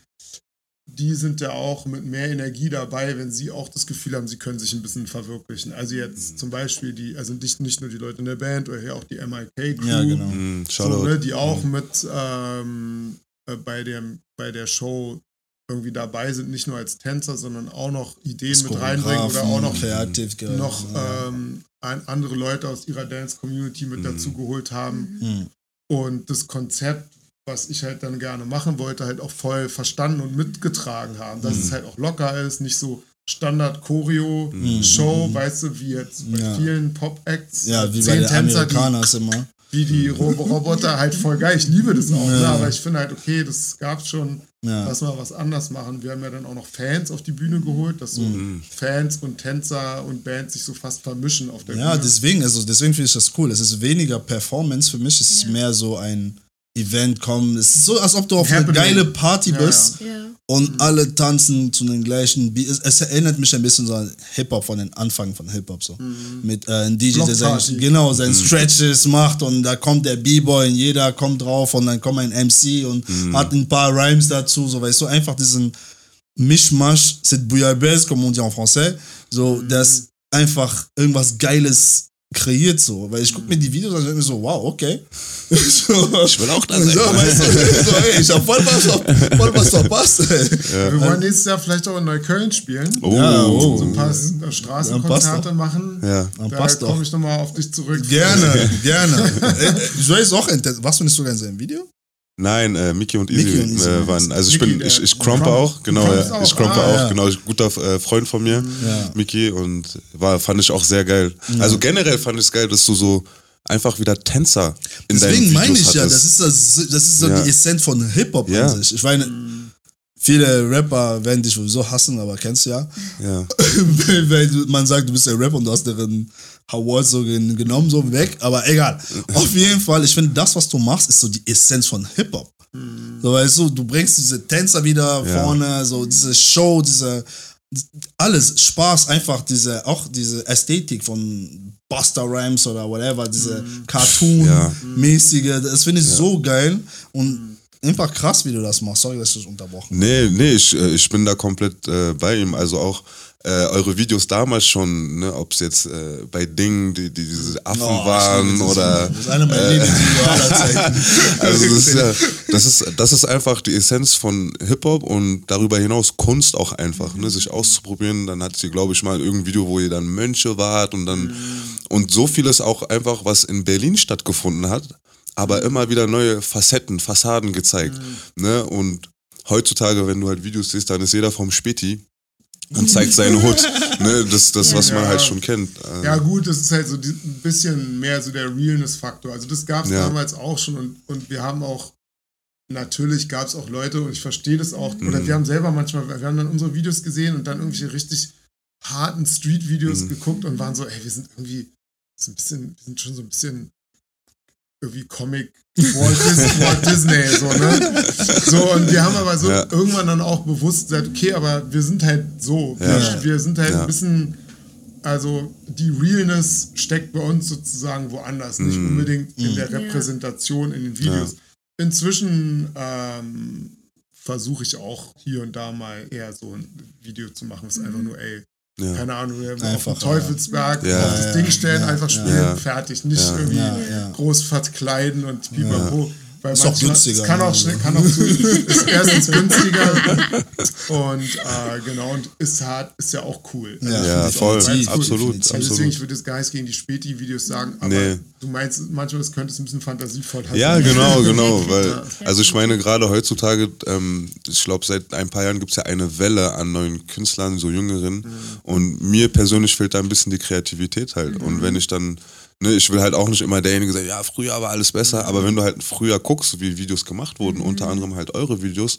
die sind ja auch mit mehr Energie dabei, wenn sie auch das Gefühl haben, sie können sich ein bisschen verwirklichen. Also Mhm. jetzt zum Beispiel die, also nicht, nicht nur die Leute in der Band oder hier auch die MIK-Crew, Ja, genau. Mhm, so, ne, die auch mit ähm, äh, bei, dem, bei der Show irgendwie dabei sind, nicht nur als Tänzer, sondern auch noch Ideen mit reinbringen oder auch noch kreativ ge- noch ja. ähm, ein, andere Leute aus ihrer Dance-Community mit dazu geholt haben Mhm. und das Konzept, was ich halt dann gerne machen wollte, halt auch voll verstanden und mitgetragen haben. Dass es halt auch locker ist, nicht so Standard-Choreo-Show, weißt du, wie jetzt bei Ja. vielen Pop-Acts. ja, wie bei den Tänzer, die Amerikaners immer. wie die Robo Roboter halt voll geil. Ich liebe das auch, ne? aber ich finde halt, okay, das gab's schon. Ja. Lass mal was anders machen. Wir haben ja dann auch noch Fans auf die Bühne geholt, dass so Mhm. Fans und Tänzer und Bands sich so fast vermischen auf der Ja, Bühne. deswegen, also deswegen finde ich das cool. Es ist weniger Performance, für mich ist es Ja. mehr so ein Event kommen. Es ist so, als ob du auf eine Happening. geile Party Ja, bist Ja. und alle tanzen zu den gleichen Beat. Es, es erinnert mich ein bisschen so an Hip-Hop von den Anfang von Hip-Hop so. Mit äh, einem DJ, der sein, genau, sein Stretches macht und da kommt der B-Boy und jeder kommt drauf und dann kommt ein MC und hat ein paar Rhymes dazu, so weißt du, einfach diesen Mischmasch, c'est bouillabaisse, comme on dit en français, so, das einfach irgendwas Geiles kreiert so, weil ich gucke mir die Videos an und denke mir so, wow, okay. so, Ich will auch da sein. so, weißt du, so, ey, ich hab voll was, voll was verpasst, ey. Wir wollen nächstes Jahr vielleicht auch in Neukölln spielen. Oh, Ja, oh. So ein paar äh, Straßenkonzerte doch. machen. Ja. Da passt doch. komme ich nochmal auf dich zurück. Gerne, gerne. Äh, äh, ich es auch? Warst du nicht sogar in seinem Video? Nein, äh, Mickey und Easy, Mickey und Easy äh, waren, also ich Mickey, bin, ich, ich du crumpe crump- auch, genau, ja, ich crumpe ah, auch, ja. genau, guter äh, Freund von mir, Ja. Mickey, und war, fand ich auch sehr geil. Also generell fand ich es geil, dass du so einfach wieder Tänzer in deinen Deswegen Videos meine ich ja, hattest. das ist, das, das ist so Ja. die Essenz von Hip-Hop Ja. an sich. Ich meine, viele Rapper werden dich sowieso hassen, aber kennst du ja. ja. du- man sagt, du bist der Rapper und du hast deren Award so gen- genommen, so weg. Aber egal. Auf jeden Fall, ich finde, das, was du machst, ist so die Essenz von Hip-Hop. So, weißt du, du bringst diese Tänzer wieder Ja. vorne, so diese Show, diese alles, Spaß, einfach diese, auch diese Ästhetik von Buster Rhymes oder whatever, diese Cartoon-mäßige, das finde ich so geil und einfach krass, wie du das machst. Sorry, dass ich das unterbrochen Nee, nee, ich, äh, ich bin da komplett äh, bei ihm. Also auch äh, eure Videos damals schon, ne, ob es jetzt äh, bei Dingen, die, die diese Affen Oh, waren dieses oder. Das ist einer meiner Zeiten. Also das ist, ja, das, ist, das ist einfach die Essenz von Hip-Hop und darüber hinaus Kunst auch einfach, ne, sich auszuprobieren. Dann hattet ihr, glaube ich, mal irgendein Video, wo ihr dann Mönche wart und dann und so vieles auch einfach, was in Berlin stattgefunden hat, aber immer wieder neue Facetten, Fassaden gezeigt. Ne? Und heutzutage, wenn du halt Videos siehst, dann ist jeder vom Späti und zeigt seine Hut. Ne? Das, das was man Ja. halt schon kennt. Ja, gut, das ist halt so ein bisschen mehr so der Realness-Faktor. Also, das gab es Ja. damals auch schon und, und wir haben auch, natürlich gab es auch Leute und ich verstehe das auch, oder Mhm. wir haben selber manchmal, wir haben dann unsere Videos gesehen und dann irgendwelche richtig harten Street-Videos Mhm. geguckt und waren so, ey, wir sind irgendwie, so ein bisschen, wir sind schon so ein bisschen irgendwie Comic Walt, Dis Walt Disney, so, ne? So, und wir haben aber so Ja. irgendwann dann auch bewusst gesagt, okay, aber wir sind halt so. Ja. Wir, wir sind halt Ja. ein bisschen, also die Realness steckt bei uns sozusagen woanders, nicht Mhm. unbedingt in der Ja. Repräsentation in den Videos. Inzwischen ähm, versuche ich auch hier und da mal eher so ein Video zu machen, was einfach nur, ey, Ja. keine Ahnung, wir auf den Teufelsberg, ja. auf das Ja, Ding ja, stellen, ja, einfach ja. spielen, Ja. fertig, nicht Ja. irgendwie Ja, ja. groß verkleiden und pipapo. Weil Ist auch günstiger, Es kann auch ne? schnell, kann auch zu, ist erstens günstiger und äh, genau, und ist hart, ist ja auch cool. Also Ja, auch voll, ganz cool. absolut, Also deswegen, absolut. ich würde jetzt gar nichts gegen die Späti-Videos sagen, aber Nee. du meinst, manchmal es könnte es ein bisschen fantasievoll haben. Ja, genau, genau. Weil, also ich meine, gerade heutzutage, ähm, ich glaube, seit ein paar Jahren gibt es ja eine Welle an neuen Künstlern, so Jüngeren. Mhm. Und mir persönlich fehlt da ein bisschen die Kreativität halt. Und wenn ich dann, ne, ich will halt auch nicht immer derjenige sein, ja, früher war alles besser, aber wenn du halt früher guckst, wie Videos gemacht wurden, Mhm. unter anderem halt eure Videos,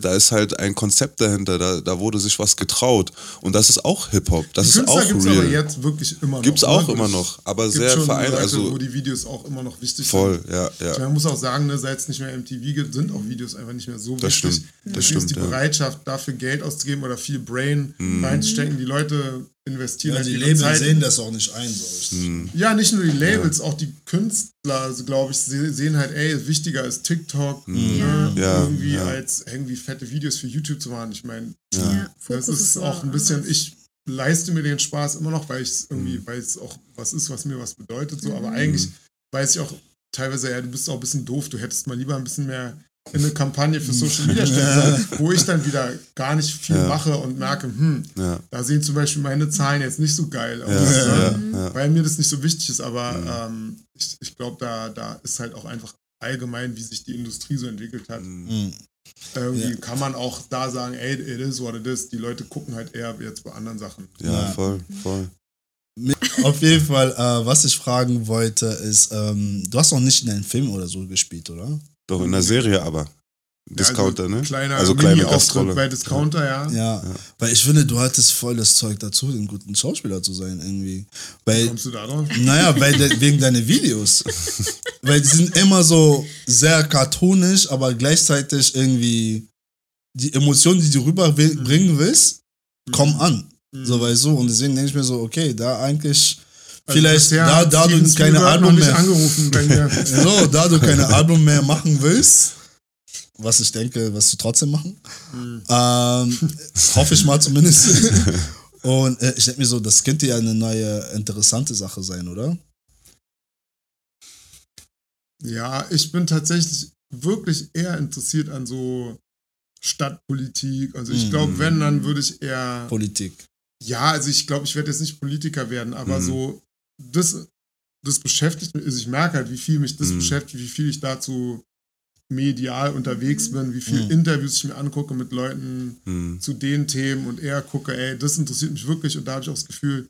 da ist halt ein Konzept dahinter, da, da wurde sich was getraut. Und das ist auch Hip-Hop, das ist Künstler auch gibt's real. aber jetzt wirklich immer noch. Gibt's auch ne? immer noch, aber Gibt sehr vereint, also wo die Videos auch immer noch wichtig voll, sind. ja, ja. Man muss auch sagen, ne, seit es nicht mehr MTV gibt, sind auch Videos einfach nicht mehr so Das wichtig. stimmt, das Deswegen stimmt, ist die ja. Bereitschaft, dafür Geld auszugeben oder viel Brain reinzustecken. Die Leute investieren Ja, halt die ihre Labels Zeit. sehen das auch nicht ein, so. Hm. Ja, nicht nur die Labels, auch die Künstler, also, glaube ich, se- sehen halt, ey, wichtiger ist TikTok, ne, Hm. Ja, irgendwie ja. als irgendwie fette Videos für YouTube zu machen. Ich meine, Ja, das ist auch ein bisschen, anders. ich leiste mir den Spaß immer noch, weil ich es irgendwie, Mhm. weil es auch was ist, was mir was bedeutet, so, aber eigentlich weiß ich auch teilweise, ja, du bist auch ein bisschen doof, du hättest mal lieber ein bisschen mehr in eine Kampagne für Social Media stecken sollen, wo ich dann wieder gar nicht viel Ja. mache und merke, hm, Ja. da sehen zum Beispiel meine Zahlen jetzt nicht so geil aus, Ja, ne? ja, ja. weil mir das nicht so wichtig ist, aber ähm, ich, ich glaube, da, da ist halt auch einfach allgemein, wie sich die Industrie so entwickelt hat. Mhm. Irgendwie Ja. kann man auch da sagen, ey, it is what it is. Die Leute gucken halt eher jetzt bei anderen Sachen. Ja, Ja. voll, voll. Auf jeden Fall, äh, was ich fragen wollte, ist, ähm, du hast noch nicht in einem Film oder so gespielt, oder? Doch, in der Serie aber. Discounter, also ne? Kleiner also kleine Mini-Auftritt Gastrolle. bei Discounter, ja. Ja, weil ich finde, du hattest voll das Zeug dazu, ein guter Schauspieler zu sein, irgendwie. Weil, Kommst du da drauf? naja, weil de, wegen deiner Videos. weil die sind immer so sehr cartoonisch, aber gleichzeitig irgendwie die Emotionen, die du rüberbringen willst, kommen an. So, weißt du? Und deswegen denke ich mir so, okay, da eigentlich, Also vielleicht, bisher da, da du keine Spielberg Album mehr. angerufen mir. So, da du keine Album mehr machen willst, was ich denke, wirst du trotzdem machen. Ähm, hoffe ich mal zumindest. Und äh, ich denke mir so, das könnte ja eine neue interessante Sache sein, oder? Ja, ich bin tatsächlich wirklich eher interessiert an so Stadtpolitik. Also ich Mhm. glaube, wenn, dann würde ich eher. Politik. Ja, also ich glaube, ich werde jetzt nicht Politiker werden, aber Mhm. so, das, das beschäftigt mich, also ich merke halt, wie viel mich das Mhm. beschäftigt, wie viel ich dazu medial unterwegs bin, wie viele Mhm. Interviews ich mir angucke mit Leuten Hm. zu den Themen und eher gucke, ey, das interessiert mich wirklich und da habe ich auch das Gefühl,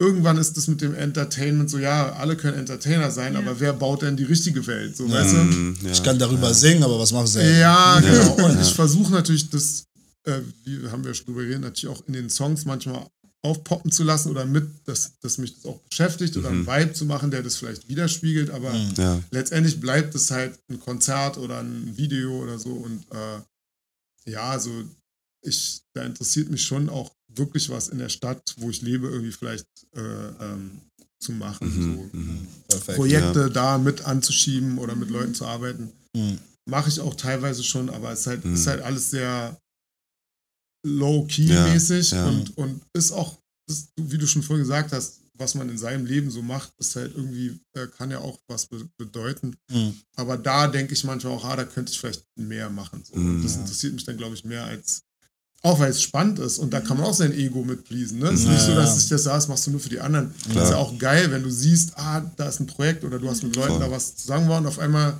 irgendwann ist das mit dem Entertainment so, ja, alle können Entertainer sein, Ja. aber wer baut denn die richtige Welt, so, Ja. weißt du? Hm, ja. Ich kann darüber singen, aber was machst du Ja, selber? genau. Und Ja. ich versuche natürlich das, äh, wie haben wir schon drüber geredet, natürlich auch in den Songs manchmal aufpoppen zu lassen oder mit, dass, dass mich das auch beschäftigt oder einen Mhm. Vibe zu machen, der das vielleicht widerspiegelt, aber Mhm. Ja. letztendlich bleibt es halt ein Konzert oder ein Video oder so und äh, ja, also ich, da interessiert mich schon auch wirklich was in der Stadt, wo ich lebe, irgendwie vielleicht äh, ähm, zu machen. Mhm. So. Mhm. Perfekt. Projekte da mit anzuschieben oder mit Leuten zu arbeiten. Mhm. Mache ich auch teilweise schon, aber es ist halt, Mhm. ist halt alles sehr low-key-mäßig Ja, ja. und, und ist auch, ist, wie du schon vorhin gesagt hast, was man in seinem Leben so macht, ist halt irgendwie, äh, kann ja auch was be bedeuten. Mhm. Aber da denke ich manchmal auch, ah, da könnte ich vielleicht mehr machen. So. Und Mhm. Das interessiert mich dann, glaube ich, mehr als, auch weil es spannend ist und da kann man auch sein Ego mit pleasen. Ne? Es ist nicht so, dass ich das saß, machst du nur für die anderen. Das ist ja auch geil, wenn du siehst, ah, da ist ein Projekt oder du hast mit Leuten Voll. da was zusammen und auf einmal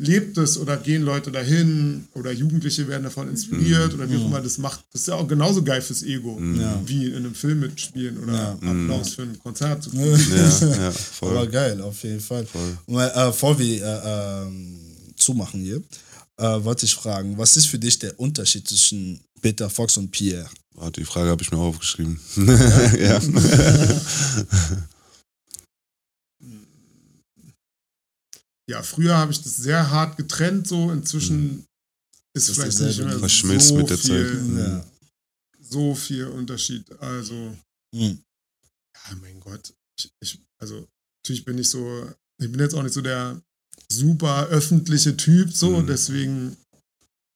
lebt es oder gehen Leute dahin oder Jugendliche werden davon inspiriert oder wie auch immer das macht. Das ist ja auch genauso geil fürs Ego, Ja. wie in einem Film mitspielen oder Ja. Applaus für ein Konzert zu kriegen. Ja, ja, Aber voll. geil, auf jeden Fall. voll. Und, äh, bevor wir äh, ähm, zumachen hier, äh, wollte ich fragen, was ist für dich der Unterschied zwischen Peter Fox und Pierre? Die Frage habe ich mir aufgeschrieben. ja. Ja, früher habe ich das sehr hart getrennt, so inzwischen ist Das ist vielleicht nicht mehr Verschmilzt so mit der viel, Zeit. Mhm. Ja. so viel Unterschied. Also, Mhm. ja, mein Gott. Ich, ich, also, natürlich bin ich so, ich bin jetzt auch nicht so der super öffentliche Typ, so, Mhm. deswegen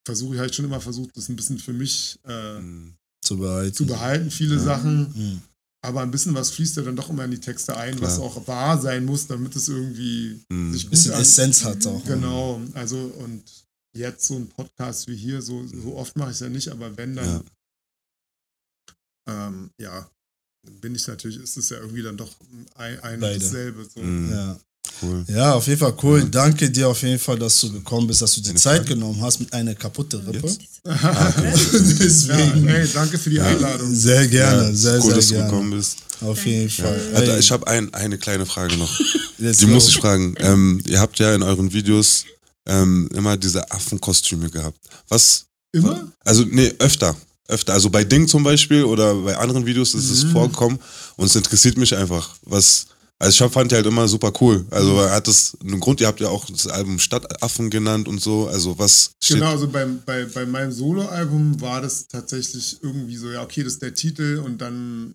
versuche ich halt schon immer versucht, das ein bisschen für mich äh, Mhm. Zu behalten. zu behalten, viele Ja. Sachen. Aber ein bisschen was fließt ja dann doch immer in die Texte ein, was Klar. auch wahr sein muss, damit es irgendwie Mhm. sich gut Bisschen Essenz hat auch. Genau, also und jetzt so ein Podcast wie hier, so, so oft mache ich es ja nicht, aber wenn dann, Ja. ähm, ja, bin ich natürlich, ist es ja irgendwie dann doch ein, ein und Beide. dasselbe. So. Mhm. Ja. Cool. ja, auf jeden Fall cool. Danke dir auf jeden Fall, dass du gekommen bist, dass du die Eine Zeit Frage? genommen hast mit einer kaputten Rippe. Ja, Deswegen. ey, danke für die Einladung. Sehr gerne, Ja, sehr, cool, sehr dass du gerne. gekommen bist. Auf jeden. Fall. Alter, ich habe ein, eine kleine Frage noch. let's Die go. muss ich fragen. Ähm, ihr habt ja in euren Videos ähm, immer diese Affenkostüme gehabt. Was? Immer? Also, nee, öfter. Öfter. Also bei Ding zum Beispiel oder bei anderen Videos ist es Mhm. vorgekommen und es interessiert mich einfach. Was. Also ich fand die halt immer super cool. Also Mhm. hat das einen Grund, ihr habt ja auch das Album Stadtaffen genannt und so. Also was steht. Genau, also beim, bei, bei meinem Soloalbum war das tatsächlich irgendwie so, ja, okay, das ist der Titel und dann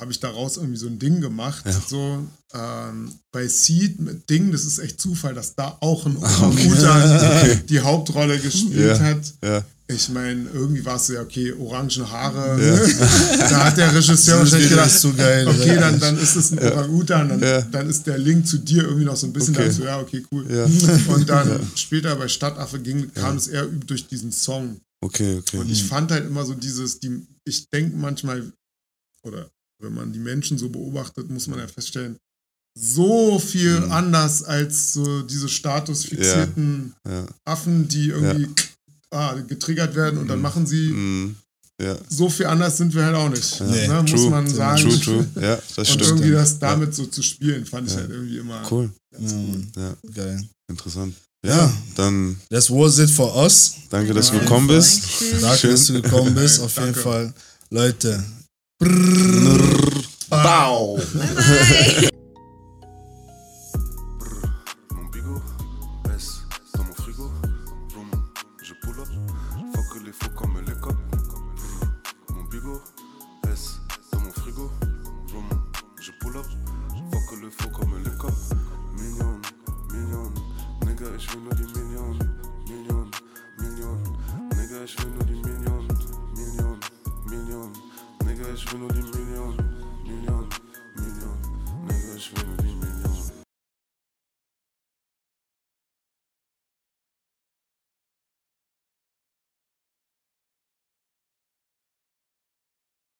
habe ich daraus irgendwie so ein Ding gemacht. Ja. So, ähm, bei Seed mit Ding, das ist echt Zufall, dass da auch ein Orang-Utan die Hauptrolle gespielt Ja. hat. Ja. Ich meine, irgendwie war es so, ja, okay, orangen Haare. Ja. da hat der Regisseur wahrscheinlich gedacht, so geil. okay, dann, dann ist es ein Orang-Utan, dann, Ja. dann ist der Link zu dir irgendwie noch so ein bisschen Okay. da so, ja, okay, cool. Ja. Und dann später bei Stadtaffe ging, kam es eher durch diesen Song. Okay, okay. Und ich fand halt immer so dieses, die, ich denke manchmal, oder wenn man die Menschen so beobachtet, muss man ja feststellen, so viel Mhm. anders als so diese statusfixierten Ja. Affen, die irgendwie ah, getriggert werden und dann Mhm. machen sie. Mm, ja. So viel anders sind wir halt auch nicht. Nee, ne, muss true. man sagen. True, true. Ja, das Und stimmt. irgendwie das damit so zu spielen, fand ich Ja. halt irgendwie immer. Cool. ganz Ja, gut. Mann. Ja, Geil. interessant. Ja. Ja, dann Das was it for us. danke, dass du Ja, gekommen bist. Dankeschön. Danke, Schön. dass du gekommen bist. Auf jeden Fall. Leute. Bau!